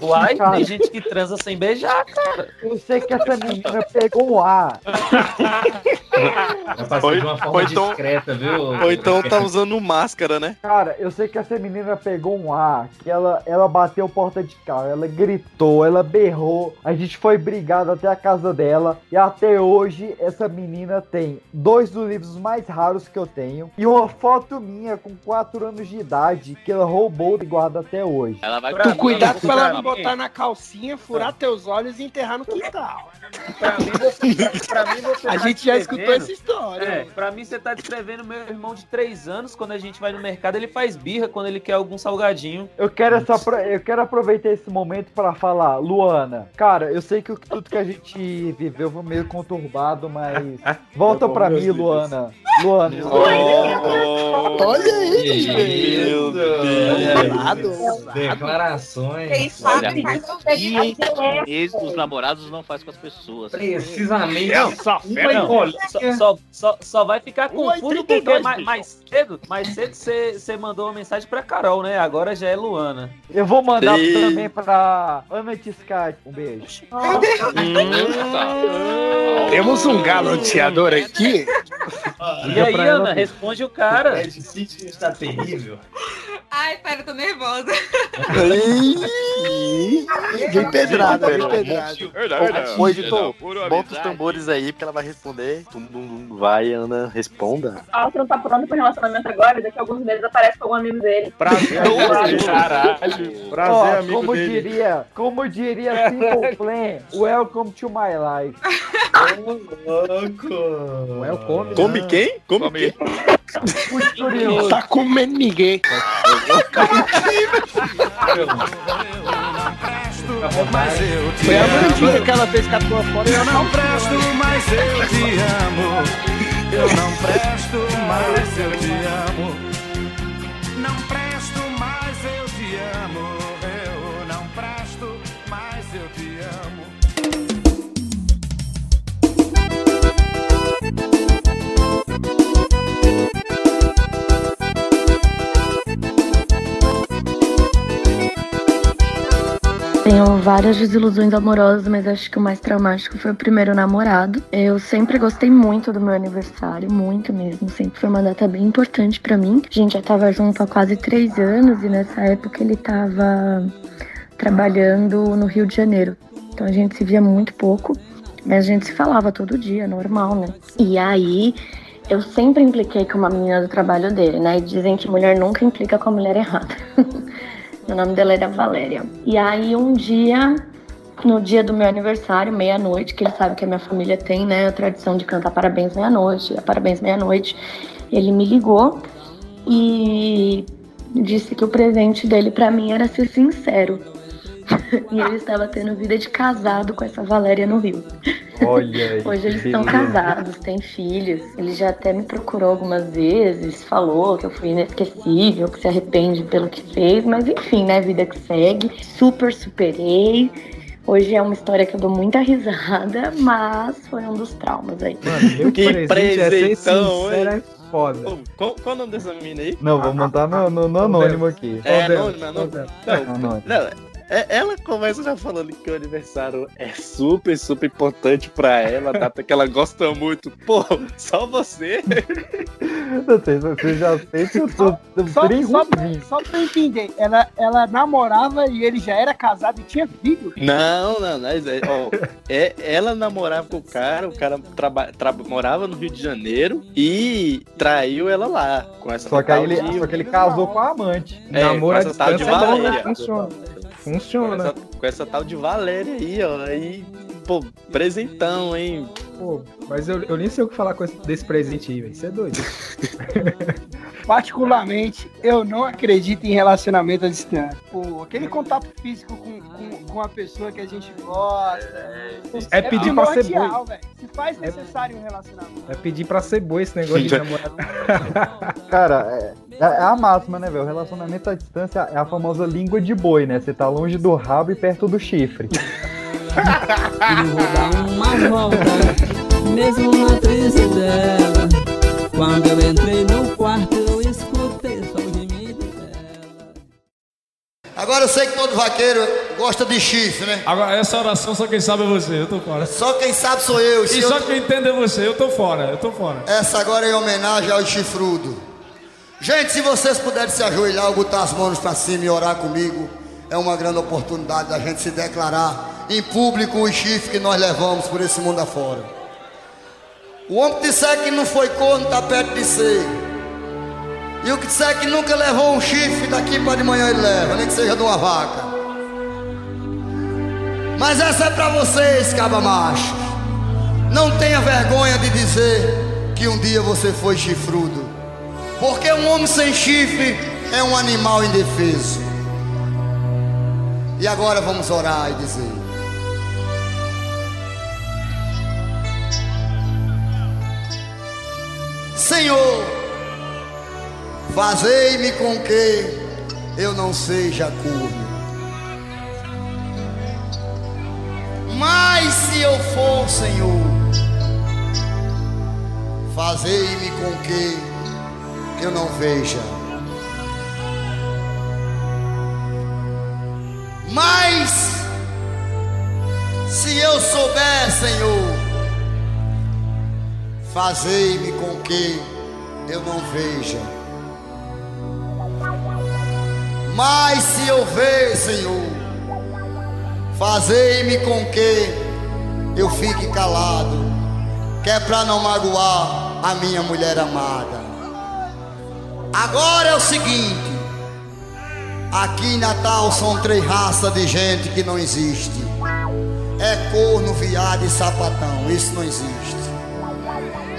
Uai, Cara. tem gente que transa sem beijar, cara. Eu sei que essa menina pegou um ar. Ou- de uma forma então- discreta, viu? Ou então tá usando máscara, né? Cara, eu sei que essa menina pegou um ar, que ela, ela bateu porta de carro, ela gritou, ela berrou, a gente foi brigado até a casa dela, e até hoje essa menina tem dois dos livros mais raros que eu tenho, e uma foto minha com 4 anos de idade, que ela roubou e guarda até hoje. Ela vai Tu cuidado pra ela não pra botar na calcinha, furar teus olhos e enterrar no quintal. Pra mim, você, pra, pra mim, você A tá gente já escutou essa história. É, pra mim você tá descrevendo meu irmão de 3 anos, quando a gente vai no mercado, ele faz birra quando ele quer algum salgadinho. Eu quero, essa, eu quero aproveitar esse momento pra falar, Luana, cara, eu sei que tudo que a gente viveu foi meio conturbado, mas volta Tá pra mim, Deus. Luana. Luana. Olha aí, Meu Ousado, Deus. ousado. Declarações. Fácil, mas não fez que fácil. Mesmo os namorados não faz com as pessoas. Precisamente. Não, bolinha. só, só, só, só vai ficar confuso 82, porque mais, mais cedo, mais cedo você você mandou uma mensagem pra Carol, né? Agora já é Luana. Eu vou mandar Sim. também pra Ana Tiscati. Um beijo. Temos um galoteador aqui. E aí, Ana, responde o cara. Ed City está terrível. Ai, pera, eu tô nervosa. Vem pedrada, vem pedrada. Ô, ô, editor, bota os tambores aí, porque ela vai responder. Vai, Ana, responda. Ah, você não tá pronto pro relacionamento agora, daqui a alguns meses aparece com algum amigo dele. Prazer, Caralho. Prazer, amigo como dele. diria, como diria Simple Plan, welcome to my life. Louco. Welcome. Come quem? Come, quem? Tá comendo ninguém. Foi a Vandinha que ela fez com a tua foto. Eu não presto, mas eu te amo. Eu não presto, mas eu te amo. Tenho várias desilusões amorosas, mas acho que o mais traumático foi o primeiro namorado. Eu sempre gostei muito do meu aniversário, muito mesmo. Sempre foi uma data bem importante pra mim. A gente já tava junto há quase três anos e nessa época ele tava trabalhando no Rio de Janeiro. Então a gente se via muito pouco, mas a gente se falava todo dia, normal, né? E aí eu sempre impliquei com uma menina do trabalho dele, né? E dizem que mulher nunca implica com a mulher errada. O nome dela era Valéria. E aí um dia no dia do meu aniversário, meia-noite, que ele sabe que a minha família tem, né, a tradição de cantar parabéns meia-noite, a parabéns meia-noite. Ele me ligou e disse que o presente dele pra mim era ser sincero. e ele estava tendo vida de casado com essa Valéria no Rio. Olha aí. Hoje eles estão casados, têm filhos. Ele já até me procurou algumas vezes, falou que eu fui inesquecível, que se arrepende pelo que fez, mas enfim, né? Vida que segue. Super superei. Hoje é uma história que eu dou muita risada, mas foi um dos traumas aí. Meu Que é presentão, é foda. Qual, qual o nome dessa menina aí? Não, vou montar no, no- no anônimo aqui. É anônimo, é anônimo. Não, Não, Anônimo. não, ela começa já falando que o aniversário é super, super importante pra ela, data que ela gosta muito. Pô, só você? Não sei se você já fez eu tô Só, bem só, pra eu entender, ela, ela namorava e ele já era casado e tinha filho. Não, não, não. é- ó, é, ela namorava com o cara, o cara traba, traba- morava no Rio de Janeiro e traiu ela lá. Com essa Só que ele, só que ele casou com a amante. É, Namoro com essa tal de é né? Valéria. Funciona. Com essa, com essa tal de Valéria aí, ó. Aí, pô, presentão, hein? Pô, mas eu, eu nem sei o que falar com esse- desse presente aí, velho. Você é doido. Particularmente, eu não acredito em relacionamento à distância. Pô, aquele contato físico com, com, com a pessoa que a gente gosta. É pedir pra ser boi. velho. Se faz necessário um relacionamento. É pedir pra ser boi esse negócio de namorar. Cara, é, é a máxima, né, velho? O relacionamento à distância é a famosa língua de boi, né? Você tá longe do rabo e perto do chifre. Vou dar uma volta, mesmo na crise dela. Quando eu entrei no quarto, eu escutei só o gemido dela. Agora eu sei que todo vaqueiro gosta de chifre, né? Agora, essa oração só quem sabe é você, eu tô fora. Só quem sabe sou eu. E só eu- quem entende é você, eu tô fora, eu tô fora. Essa agora é em homenagem ao chifrudo. Gente, se vocês puderem se ajoelhar botar as mãos pra cima e orar comigo, é uma grande oportunidade da gente se declarar em público o chifre que nós levamos por esse mundo afora. O homem que disser que não foi corno está perto de ser. E o que disser que nunca levou um chifre, daqui para de manhã ele leva, nem que seja de uma vaca. Mas essa é para vocês, caba macho. Não tenha vergonha de dizer que um dia você foi chifrudo. Porque um homem sem chifre é um animal indefeso. E agora vamos orar e dizer: Senhor, fazei-me com que eu não seja corno. Mas se eu for, Senhor, fazei-me com que eu não veja. Mas se eu souber, Senhor, fazei-me com que eu não veja. Mas se eu ver, Senhor, fazei-me com que eu fique calado, que é para não magoar a minha mulher amada. Agora é o seguinte, aqui em Natal são três raças de gente que não existe. É corno, viado e sapatão, isso não existe.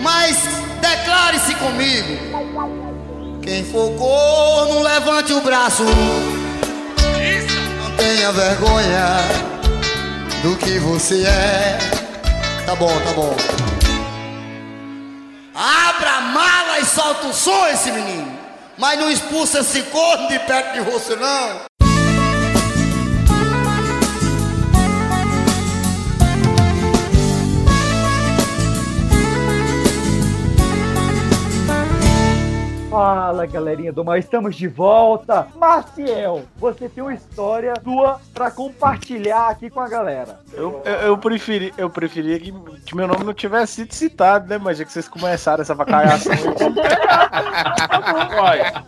Mas declare-se comigo. Quem for corno, levante o braço. Não tenha vergonha do que você é. Tá bom, tá bom. Abra a mala e solta o som esse menino. Mas não expulsa esse corno de perto de você, não. Fala galerinha do mal, estamos de volta. Maciel, você tem uma história sua pra compartilhar aqui com a galera. Eu, eu, eu preferi, eu preferia que, que meu nome não tivesse sido citado, né? Mas já que vocês começaram essa vacalhação, pegar. Olha.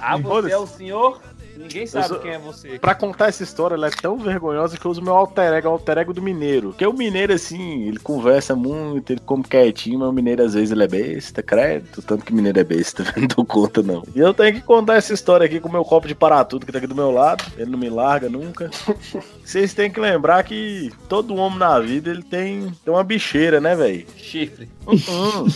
Ah, você é o senhor Ninguém sabe sou- quem é você. Pra contar essa história, ela é tão vergonhosa que eu uso meu alter ego, o alter ego do mineiro. Porque o mineiro, assim, ele conversa muito, ele come quietinho, mas o mineiro às vezes ele é besta, credo. Tanto que mineiro é besta, não dou conta não. E eu tenho que contar essa história aqui com o meu copo de paratudo que tá aqui do meu lado. Ele não me larga nunca. Vocês têm que lembrar que todo homem na vida ele tem, tem uma bicheira, né, velho? Chifre. Uhum.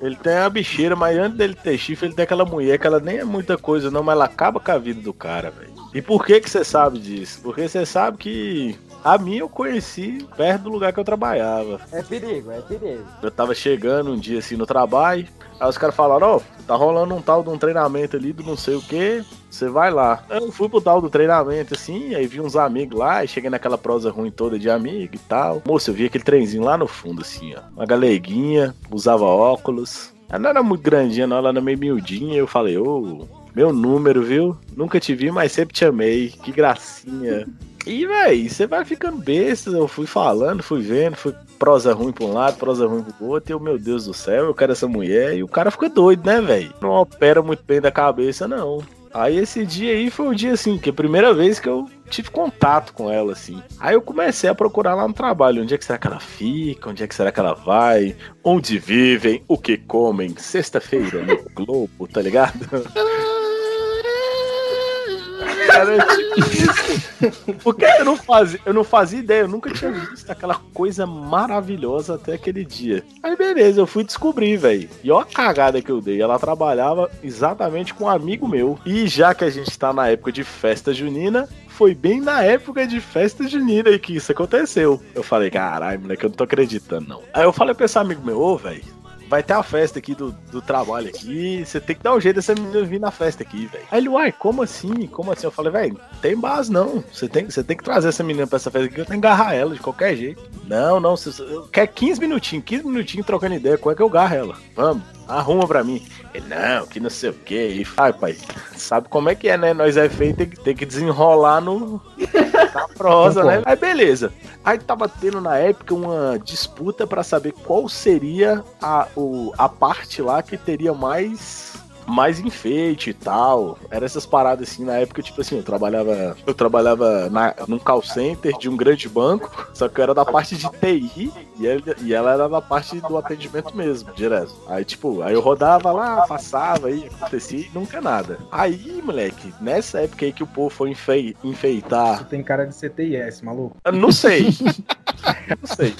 Ele tem a bicheira, mas antes dele ter chifre, ele tem aquela mulher que ela nem é muita coisa, não, mas ela acaba com a vida do cara, velho. E por que que você sabe disso? Porque você sabe que a minha eu conheci perto do lugar que eu trabalhava. É perigo, é perigo. Eu tava chegando um dia assim no trabalho, aí os caras falaram, ó, tá rolando um tal de um treinamento ali do não sei o que, você vai lá. Eu fui pro tal do treinamento assim, aí vi uns amigos lá, e cheguei naquela prosa ruim toda de amigo e tal. Moça, eu vi aquele trenzinho lá no fundo assim, ó. Uma galeguinha, usava óculos. Ela não era muito grandinha não, ela era meio miudinha, eu falei, ô, meu número, viu? Nunca te vi, mas sempre te amei, que gracinha. E, véi, você vai ficando besta. Eu fui falando, fui vendo, fui prosa ruim pra um lado, prosa ruim pro outro. E eu, meu Deus do céu, eu quero essa mulher. E o cara fica doido, né, velho? Não opera muito bem da cabeça, não. Aí esse dia aí foi o dia assim, que é a primeira vez que eu tive contato com ela, assim. Aí eu comecei a procurar lá no trabalho, onde é que será que ela fica, onde é que será que ela vai, onde vivem, o que comem, sexta-feira no Globo, tá ligado? Era tipo isso. Porque eu não fazia, eu não fazia ideia, eu nunca tinha visto aquela coisa maravilhosa até aquele dia. Aí beleza, eu fui descobrir, velho. E ó a cagada que eu dei. Ela trabalhava exatamente com um amigo meu. E já que a gente tá na época de festa junina, foi bem na época de festa junina aí que isso aconteceu. Eu falei, caralho, moleque, eu não tô acreditando, não. Aí eu falei pra esse amigo meu, ô, velho, vai ter a festa aqui do, do trabalho aqui, você tem que dar um jeito dessa menina vir na festa aqui, velho. Aí ele, uai, como assim? Como assim? Eu falei, velho, tem base não. Você tem, você tem que trazer essa menina pra essa festa aqui, eu tenho que agarrar ela de qualquer jeito. Não, não, você, quer 15 minutinhos, 15 minutinhos trocando ideia, como é que eu agarro ela? Vamos, arruma pra mim. Ele, não, que não sei o que. E, ai, pai, sabe como é que é, né? Nós é feito, tem que, tem que desenrolar no, na prosa, né? Aí beleza. Aí tava tendo na época uma disputa pra saber qual seria a, o, a parte lá que teria mais mais enfeite e tal. Era essas paradas assim, na época, tipo assim, eu trabalhava. Eu trabalhava na, num call center de um grande banco, só que eu era da parte de TI e, ele, e ela era da parte do atendimento mesmo, direto. Aí, tipo, aí eu rodava lá, passava aí, acontecia e nunca nada. Aí, moleque, nessa época aí que o povo foi enfei, enfeitar. Tu tem cara de CTIS, maluco. Eu não sei. não sei.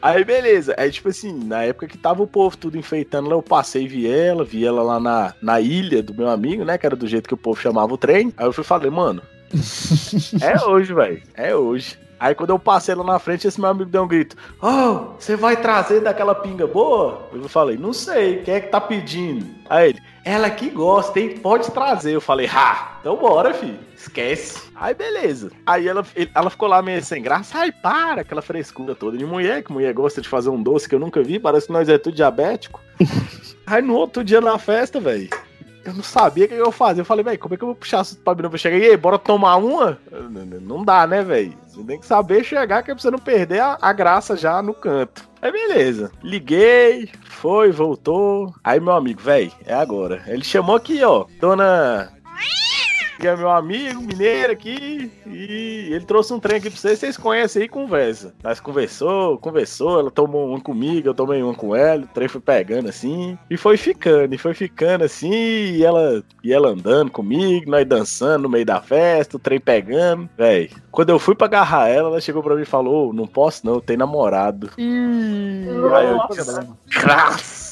Aí beleza, aí tipo assim, na época que tava o povo tudo enfeitando lá, eu passei e vi ela, vi ela lá na, na ilha do meu amigo, né, que era do jeito que o povo chamava o trem. Aí eu fui falei, mano, é hoje, velho, é hoje. Aí quando eu passei lá na frente, esse meu amigo deu um grito, oh, você vai trazer daquela pinga boa? Eu falei, não sei, quem é que tá pedindo? Aí ele, ela que gosta, hein, pode trazer. Eu falei, ha, então bora, filho. Esquece. Aí beleza. Aí ela, ela ficou lá meio sem graça. Ai, para, aquela frescura toda de mulher, que mulher gosta de fazer um doce que eu nunca vi. Parece que nós é tudo diabético. Aí no outro dia na festa, velho. Eu não sabia o que eu ia fazer. Eu falei, velho, como é que eu vou puxar assunto pra menina pra chegar? E bora tomar uma? Não dá, né, velho? Você tem que saber chegar, que é pra você não perder a, a graça já no canto. Aí beleza. Liguei, foi, voltou. Aí meu amigo, velho, é agora. Ele chamou aqui, ó, dona que é meu amigo mineiro aqui, e ele trouxe um trem aqui pra vocês, vocês conhecem aí e conversa. Nós conversou, conversou, ela tomou um comigo, eu tomei um com ela, o trem foi pegando assim, e foi ficando, e foi ficando assim, e ela, e ela andando comigo, nós dançando no meio da festa, o trem pegando, véi. Quando eu fui pra agarrar ela, ela chegou pra mim e falou, "Ô, não posso não, tem namorado. Aí eu disse,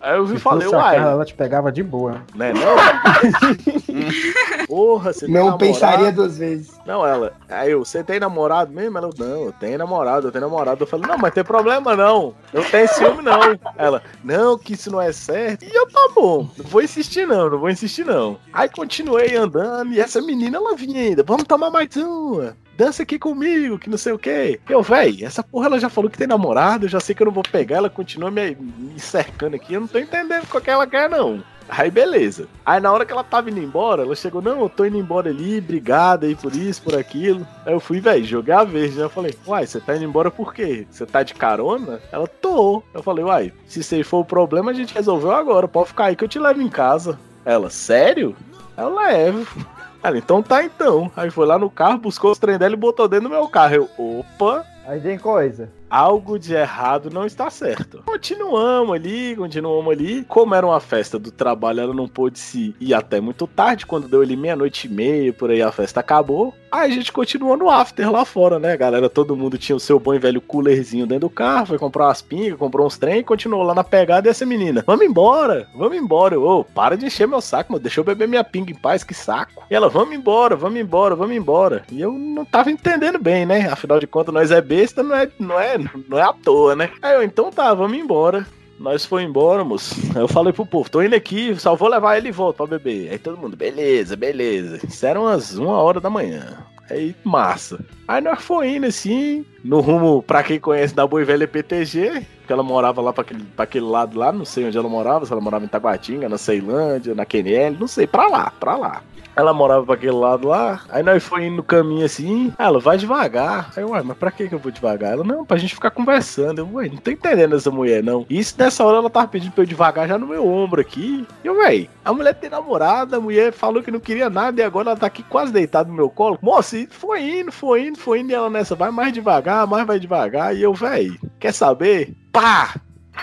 Aí eu vi e falei, uai, ela te pegava de boa. né não? Porra, você tem Não namorado? pensaria duas vezes. Não, ela. Aí eu, você tem namorado mesmo? Ela, não, eu tenho namorado, eu tenho namorado. Eu falei, não, mas tem problema não. Eu tenho ciúme não. Ela, não, que isso não é certo. E eu, tá bom, não vou insistir não, não vou insistir não. Aí continuei andando e essa menina, ela vinha ainda, vamos tomar mais uma. Dança aqui comigo, que não sei o quê. Eu, véi, essa porra ela já falou que tem namorado, eu já sei que eu não vou pegar, ela continua me, me cercando aqui, eu não tô entendendo qual que ela quer, não. Aí beleza. Aí na hora que ela tava indo embora, ela chegou, não, eu tô indo embora ali, obrigado aí por isso, por aquilo. Aí eu fui, velho, joguei a verde, né? Eu falei, uai, você tá indo embora por quê? Você tá de carona? Ela, tô. Eu falei, uai, se esse for o problema, a gente resolveu agora, pode ficar aí que eu te levo em casa. Ela, sério? Aí eu levo. Ela, então tá então. Aí foi lá no carro, buscou os trem dela e botou dentro do meu carro. Eu, opa, Aí tem coisa. Algo de errado não está certo. Continuamos ali, continuamos ali. Como era uma festa do trabalho, ela não pôde se ir até muito tarde. Quando deu ali meia-noite e meia, por aí a festa acabou. Aí a gente continuou no after lá fora, né, galera? Todo mundo tinha o seu bom e velho coolerzinho dentro do carro, foi comprar umas pingas, comprou uns trem e continuou lá na pegada. E essa menina, vamos embora, vamos embora. Ô, para de encher meu saco, mano. Deixa eu beber minha pinga em paz, que saco. E ela, vamos embora, vamos embora, vamos embora. E eu não tava entendendo bem, né? Afinal de contas, nós é besta, não é, não é, não é à toa, né? Aí eu, então tá, vamos embora. Nós foi embora, moço. Eu falei pro povo, tô indo aqui, só vou levar ele e volto pra beber. Aí todo mundo, beleza, beleza. Isso era umas uma hora da manhã. Aí, massa. Aí nós foi indo assim, no rumo, pra quem conhece da Boi Velha PTG, porque ela morava lá pra aquele, pra aquele lado lá, não sei onde ela morava, se ela morava em Taguatinga, na Ceilândia, na QNL, não sei, pra lá, pra lá. Ela morava pra aquele lado lá, aí nós foi indo no caminho assim, ela vai devagar. Aí eu, uai, mas pra que que eu vou devagar? Ela, não, pra gente ficar conversando. Eu, uai, não tô entendendo essa mulher, não. E isso nessa hora ela tava pedindo pra eu devagar já no meu ombro aqui. E eu, véi, a mulher tem namorada, a mulher falou que não queria nada e agora ela tá aqui quase deitada no meu colo. Moça, foi indo, foi indo, foi indo, e ela nessa, vai mais devagar, mais vai devagar. E eu, véi, quer saber? Pá!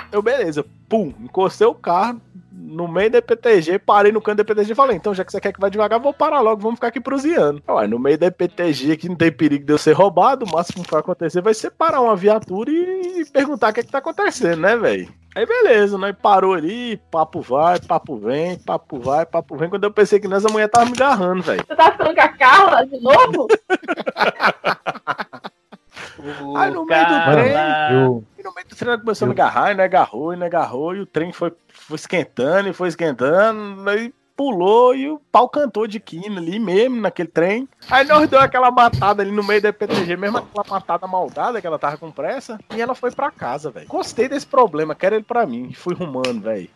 Eu, beleza, pum, encostei o carro no meio da EPTG, parei no canto da EPTG e falei, então já que você quer que vá devagar, vou parar logo, vamos ficar aqui proseando. Ué, no meio da EPTG aqui não tem perigo de eu ser roubado, o máximo que vai acontecer vai ser parar uma viatura e, perguntar o que é que tá acontecendo, né, velho? Aí beleza, nós parou ali, papo vai, papo vem, papo vai, papo vem. Quando eu pensei que nessa mulher tava me agarrando, velho. Você tá ficando com a Carla de novo? Aí no meio do trem, e no meio do trem ela começou a me agarrar, e não agarrou, e não agarrou, e o trem foi, foi esquentando, e foi esquentando, aí pulou e o pau cantou de quina ali mesmo, naquele trem. Aí nós deu aquela matada ali no meio da PTG, mesmo aquela matada maldada que ela tava com pressa, e ela foi pra casa, velho. Gostei desse problema, quero ele pra mim. Fui rumando, velho.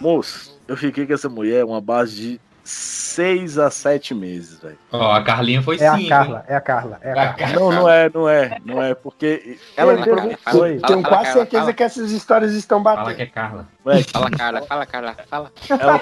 Moço, eu fiquei com essa mulher uma base de seis a sete meses, velho. Ó, a Carlinha foi É a sim. Carla, é a Carla, é a Carla. Não, não é, não é, não é, porque ela me provocou. Tenho quase certeza que essas histórias estão Fala batendo. que é Carla. Ué, Fala, Carla, fala, Carla, fala. ela,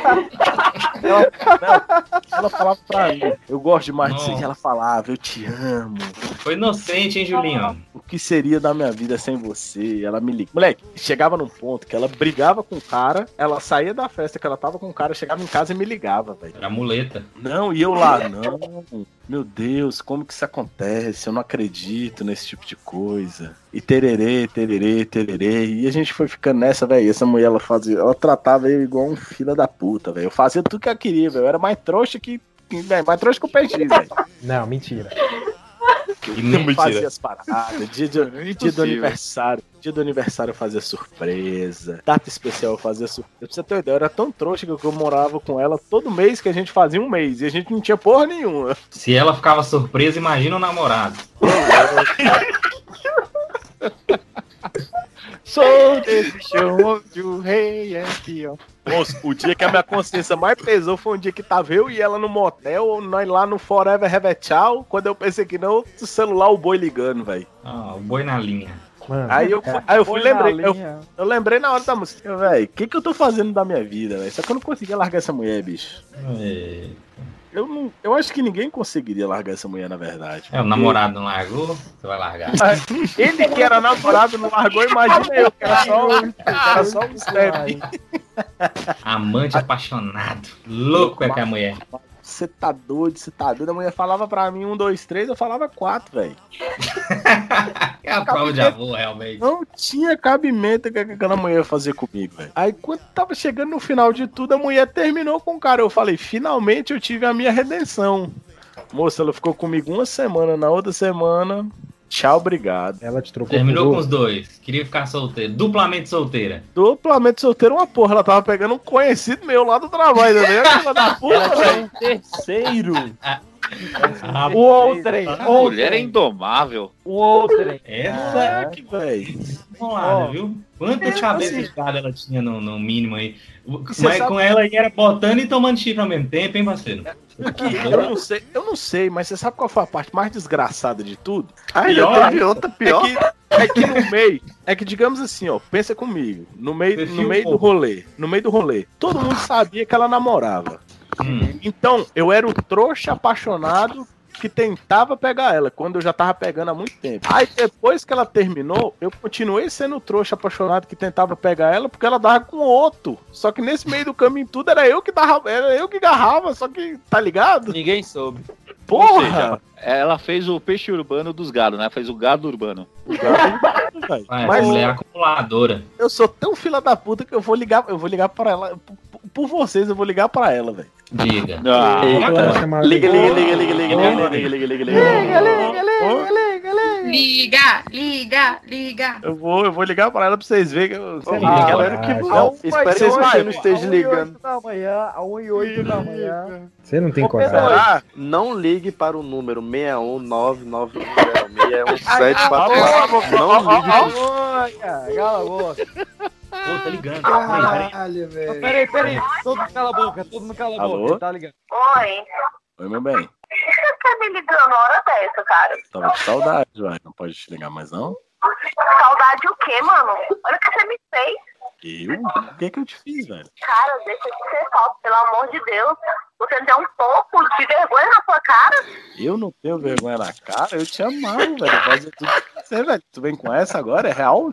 ela, ela, ela falava pra mim, eu gosto demais disso Não. que ela falava, eu te amo. Foi inocente, hein, Julinho? O que seria da minha vida sem você? Ela me liga. Moleque, chegava num ponto que ela brigava com o cara, ela saía da festa que ela tava com o cara, chegava em casa e me ligava, velho. Era muleta. Não, e eu lá, não. Meu Deus, como que isso acontece? Eu não acredito nesse tipo de coisa. E tererê, tererê, tererê. E a gente foi ficando nessa, velho. Essa mulher, ela fazia. Ela tratava eu igual um filho da puta, velho. Eu fazia tudo que eu queria, velho. Eu era mais trouxa que. mais trouxa que o PX, velho. Não, mentira. Eu fazia as paradas. Dia, de- dia do aniversário. Dia do aniversário eu fazia surpresa. Data especial eu fazia surpresa. Pra você ter uma ideia, eu era tão trouxa que eu morava com ela todo mês que a gente fazia um mês. E a gente não tinha porra nenhuma. Se ela ficava surpresa, imagina o namorado. Sou desse show onde o rei é o dia que a minha consciência mais pesou foi um dia que tava eu e ela no motel, nós lá no Forever Have a Tchau. Quando eu pensei que não, o celular, o boi ligando, velho. Ah, o boi na linha. Mano, Aí eu, aí eu fui, lembrei. Eu, eu lembrei na hora da música, velho. O que, que eu tô fazendo da minha vida, velho? Só que eu não conseguia largar essa mulher, bicho. É, Eu, não, eu acho que ninguém conseguiria largar essa mulher, na verdade. é, o namorado não largou, você vai largar. Ele que era namorado não largou, imagina eu, que era só, que era só um step. Amante apaixonado. Louco é que é a mulher. Você tá doido, você tá doido. A mulher falava pra mim um, dois, três, eu falava quatro, velho. É a prova de avô, realmente. Não tinha cabimento que aquela mulher ia fazer comigo, velho. Aí quando tava chegando no final de tudo, a mulher terminou com o cara. Eu falei, finalmente eu tive a minha redenção. Moça, ela ficou comigo uma semana, na outra semana. Tchau, obrigado. Ela te trocou Terminou por com os dois. Queria ficar solteiro. Duplamente solteira. Duplamente solteiro, uma porra. Ela tava pegando um conhecido meu lá do trabalho, entendeu? Filha da puta, velho. Terceiro. Ah, O outrem. A mulher é indomável. O outrem. Essa Que velho. bolada, Ó, viu? Quantas cabeças de gado ela tinha no, no mínimo aí? você Mas sabe- com ela aí era botando e tomando chifre ao mesmo tempo, hein, parceiro? Aqui, eu não sei, eu não sei, mas você sabe qual foi a parte mais desgraçada de tudo? Ainda Pior. teve outra É pior. que, é que no meio, é que digamos assim, ó, pensa comigo, no meio, no meio do rolê, no meio do rolê, todo mundo sabia que ela namorava. Então, eu era o trouxa apaixonado que tentava pegar ela, quando eu já tava pegando há muito tempo. Aí depois que ela terminou, eu continuei sendo o trouxa apaixonado que tentava pegar ela, porque ela dava com outro. Só que nesse meio do caminho tudo era eu que dava, era eu que garrava, só que, tá ligado? Ninguém soube. Ou Porra! seja, ela fez o peixe urbano dos gados, né? Fez o gado urbano. Vai, Mas- mulher acumuladora. Eu sou tão fila da puta que eu vou ligar, eu vou ligar pra ela. Por, por vocês, eu vou ligar pra ela, velho. Diga. Ah. Liga, liga, liga, liga, liga, liga, liga, liga, liga, liga, liga. Liga, liga, liga, liga. Liga, liga, liga. Eu vou, eu vou ligar pra ela pra vocês verem que eu. Ô, liga, galera, que bom. vocês Espero que vocês vai, não esteja A 1 e ligando. 8 da manhã, a 1 e 8 da manhã. Você não tem coragem. Ah, Não ligue para o número 61991061744. Não ligue cala a boca. Pô, tá ligando. Peraí, peraí. Caralho, velho. Peraí, peraí. Todo mundo cala a boca, todo mundo cala a Alô? boca, tá ligado? Oi. Oi, meu bem. Por que você tá me ligando a hora dessa, cara? Tava com saudade, vai. Não pode te ligar mais, não? Saudade o quê, mano? Olha o que você me fez. Eu? O que que eu te fiz, velho? Cara, deixa de ser falso, pelo amor de Deus. Você não tem um pouco de vergonha na sua cara? Eu não tenho vergonha na cara, eu te amava, velho. Fazia tudo pra você, velho. Tu vem com essa agora? É real?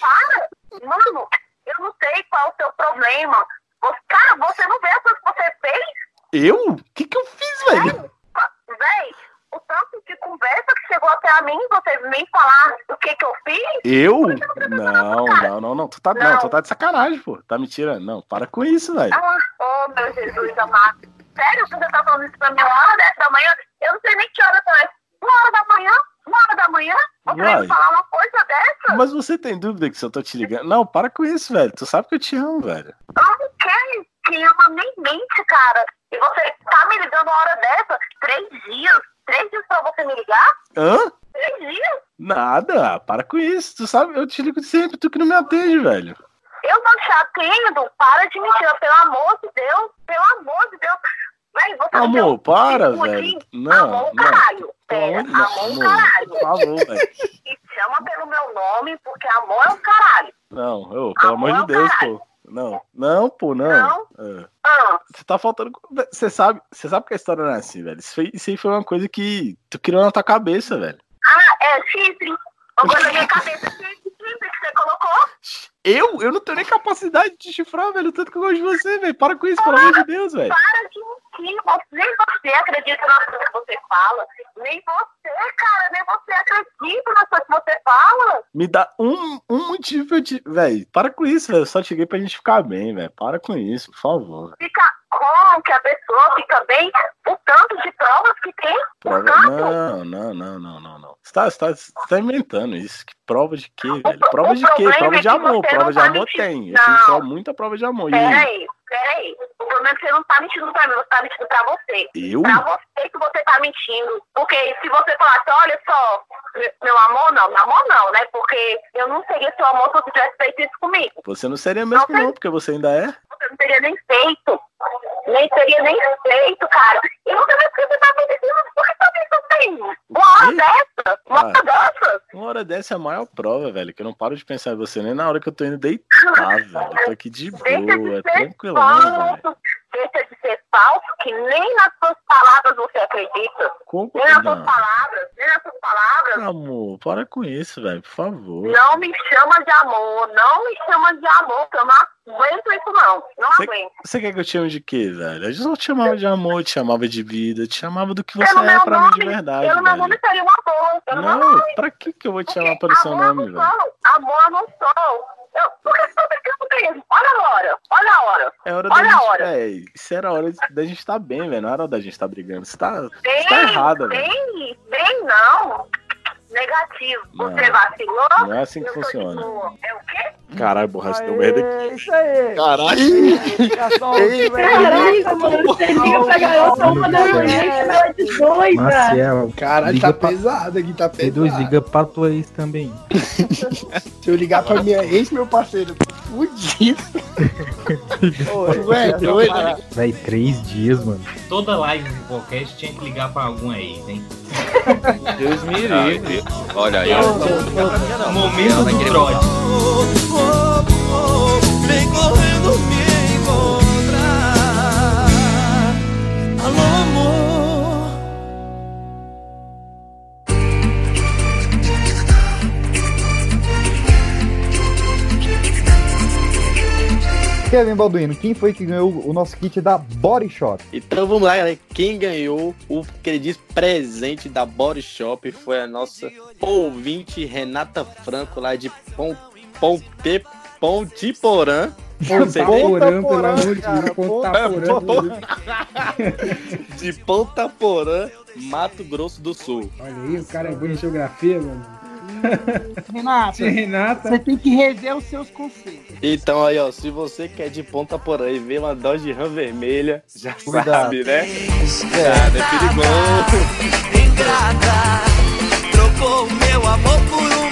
Para! Mano, eu não sei qual é o seu problema. Você, cara, você não vê as coisas que você fez? Eu? O que que eu fiz, velho? Véi, o tanto de conversa que chegou até a mim, você vem falar o que que eu fiz? Eu? Não, não, não, não. Tu tá, não, tu tá de sacanagem, pô. Tá me tirando. Não, para com isso, velho. Ah, oh, meu Jesus amado. Sério, você tá falando isso pra mim uma hora dessa da manhã? Eu não sei nem que hora é. Uma hora da manhã? Uma hora da manhã? Você falar uma coisa dessa? Mas você tem dúvida que se eu tô te ligando? Não, para com isso, velho. Tu sabe que eu te amo, velho. Eu não quero que ama nem mente, cara. E você tá me ligando uma hora dessa? Três dias? Três dias pra você me ligar? Hã? Três dias? Nada, para com isso. Tu sabe, eu te ligo sempre, tu que não me atende, velho. Eu não te atendo. Para de mentir, pelo amor de Deus. Pelo amor de Deus. Véi, você Amor, um para, velho. Não, amor, não. caralho. Pera, amor, amor, caralho. por favor, velho. E chama pelo meu nome, porque amor é um caralho. Não, ô, pelo amor de Deus, pô. Não, não, pô, não. Não? É. Ah, Você tá faltando. Você sabe, você sabe que a história não é assim, velho. Isso, foi, isso aí foi uma coisa que tu criou na tua cabeça, velho. ah, é chifre. Uma coisa na minha cabeça, chifre que você colocou. Eu? Eu não tenho nem capacidade de chifrar, velho. Tanto que eu gosto de você, velho. Para com isso, pelo amor de Deus, velho. Para de Você- Nem você acredita nas coisas que você fala. Nem você, cara, nem você acredita nas coisas que você fala. Me dá um, um motivo te. Velho, para com isso, velho. Eu só te liguei pra gente ficar bem, velho. Para com isso, por favor. Fica como que a pessoa fica bem o tanto de provas que tem. Prova... Não, não, não, não, não, não. Você tá, você, tá, você tá inventando isso. Que prova de quê, velho? Prova de quê? Prova é de que amor. Prova de tá amor tem. Eu tenho só muita prova de amor. E aí? Peraí. O problema é que você não tá mentindo pra mim, você tá mentindo pra você. Eu? Pra você que você tá mentindo. Porque se você falasse, olha só, me- meu amor, não, meu amor não, né? Porque eu não seria seu amor se você tivesse feito isso comigo. Você não seria mesmo, não, porque você ainda é. Você não teria nem feito. Nem teria nem feito, cara. E não sei mais você tá dizendo, por que tá pensando assim? Uma hora dessa, uma hora Ah. dessa. Uma hora dessa é a maior prova, velho. Que eu não paro de pensar em você nem na hora que eu tô indo deitar, velho. Eu tô aqui de boa, tranquilão, velho. Deixa de ser falso, que nem nas suas palavras você acredita. Como Nem nas suas palavras, nem nas suas palavras. Amor, para com isso, velho, por favor. Não me chama de amor, não me chama de amor, que eu não aguento isso não. Não Você, aguento. você quer que eu te chame de quê, velho? Eu não te chamava de amor, te chamava de vida, te chamava do que você Pelo é meu pra mim de nome, verdade, Pelo meu velho. nome seria um amor. Pelo meu Não, nome. pra que que eu vou te chamar pelo seu nome, velho? Amor eu não sou. Eu, por que você tá brincando mesmo? Olha a hora, olha a hora. É hora da Olha a gente, hora. é, isso era hora da gente estar bem, velho. Não era hora da gente estar brigando. Você tá, Bem, você tá errada, velho. bem, bem não. Negativo. Não, Você vacilou. não é assim que funciona. É o quê? Caralho, borracha, deu merda aqui. É isso aí. Caralho. Caraca, mano, você liga pra garota uma da manhã e chama ela de doida. Maciel, Caralho, tá pra- pesado aqui, tá Pedro, pesado. liga pra tua ex também. Se eu ligar pra minha ex, meu parceiro, fudido. Ué, doido. Véi, três dias, mano. Toda live do podcast tinha que ligar pra alguma ex, hein? Deus me livre. Olha aí, ó. Momento do trote. Vem correndo me encontrar. Kevin Balduino, quem foi que ganhou o nosso kit da Body Shop? Então vamos lá, galera. Quem ganhou o querido presente da Body Shop foi a nossa ouvinte Renata Franco, lá de Pon, Ponte, Pontiporã. Pontaporã, pelo amor de Deus, Pontaporã. De Ponta Porã, Mato Grosso do Sul. Olha aí, o cara é bom em geografia, mano. Renata, Renata, você tem que rever os seus conselhos. Então aí, ó, se você quer de ponta por aí ver uma Dodge Ram vermelha, já Cuidado. sabe, né? Cuidado, é perigoso. Ingrata, trocou meu amor por um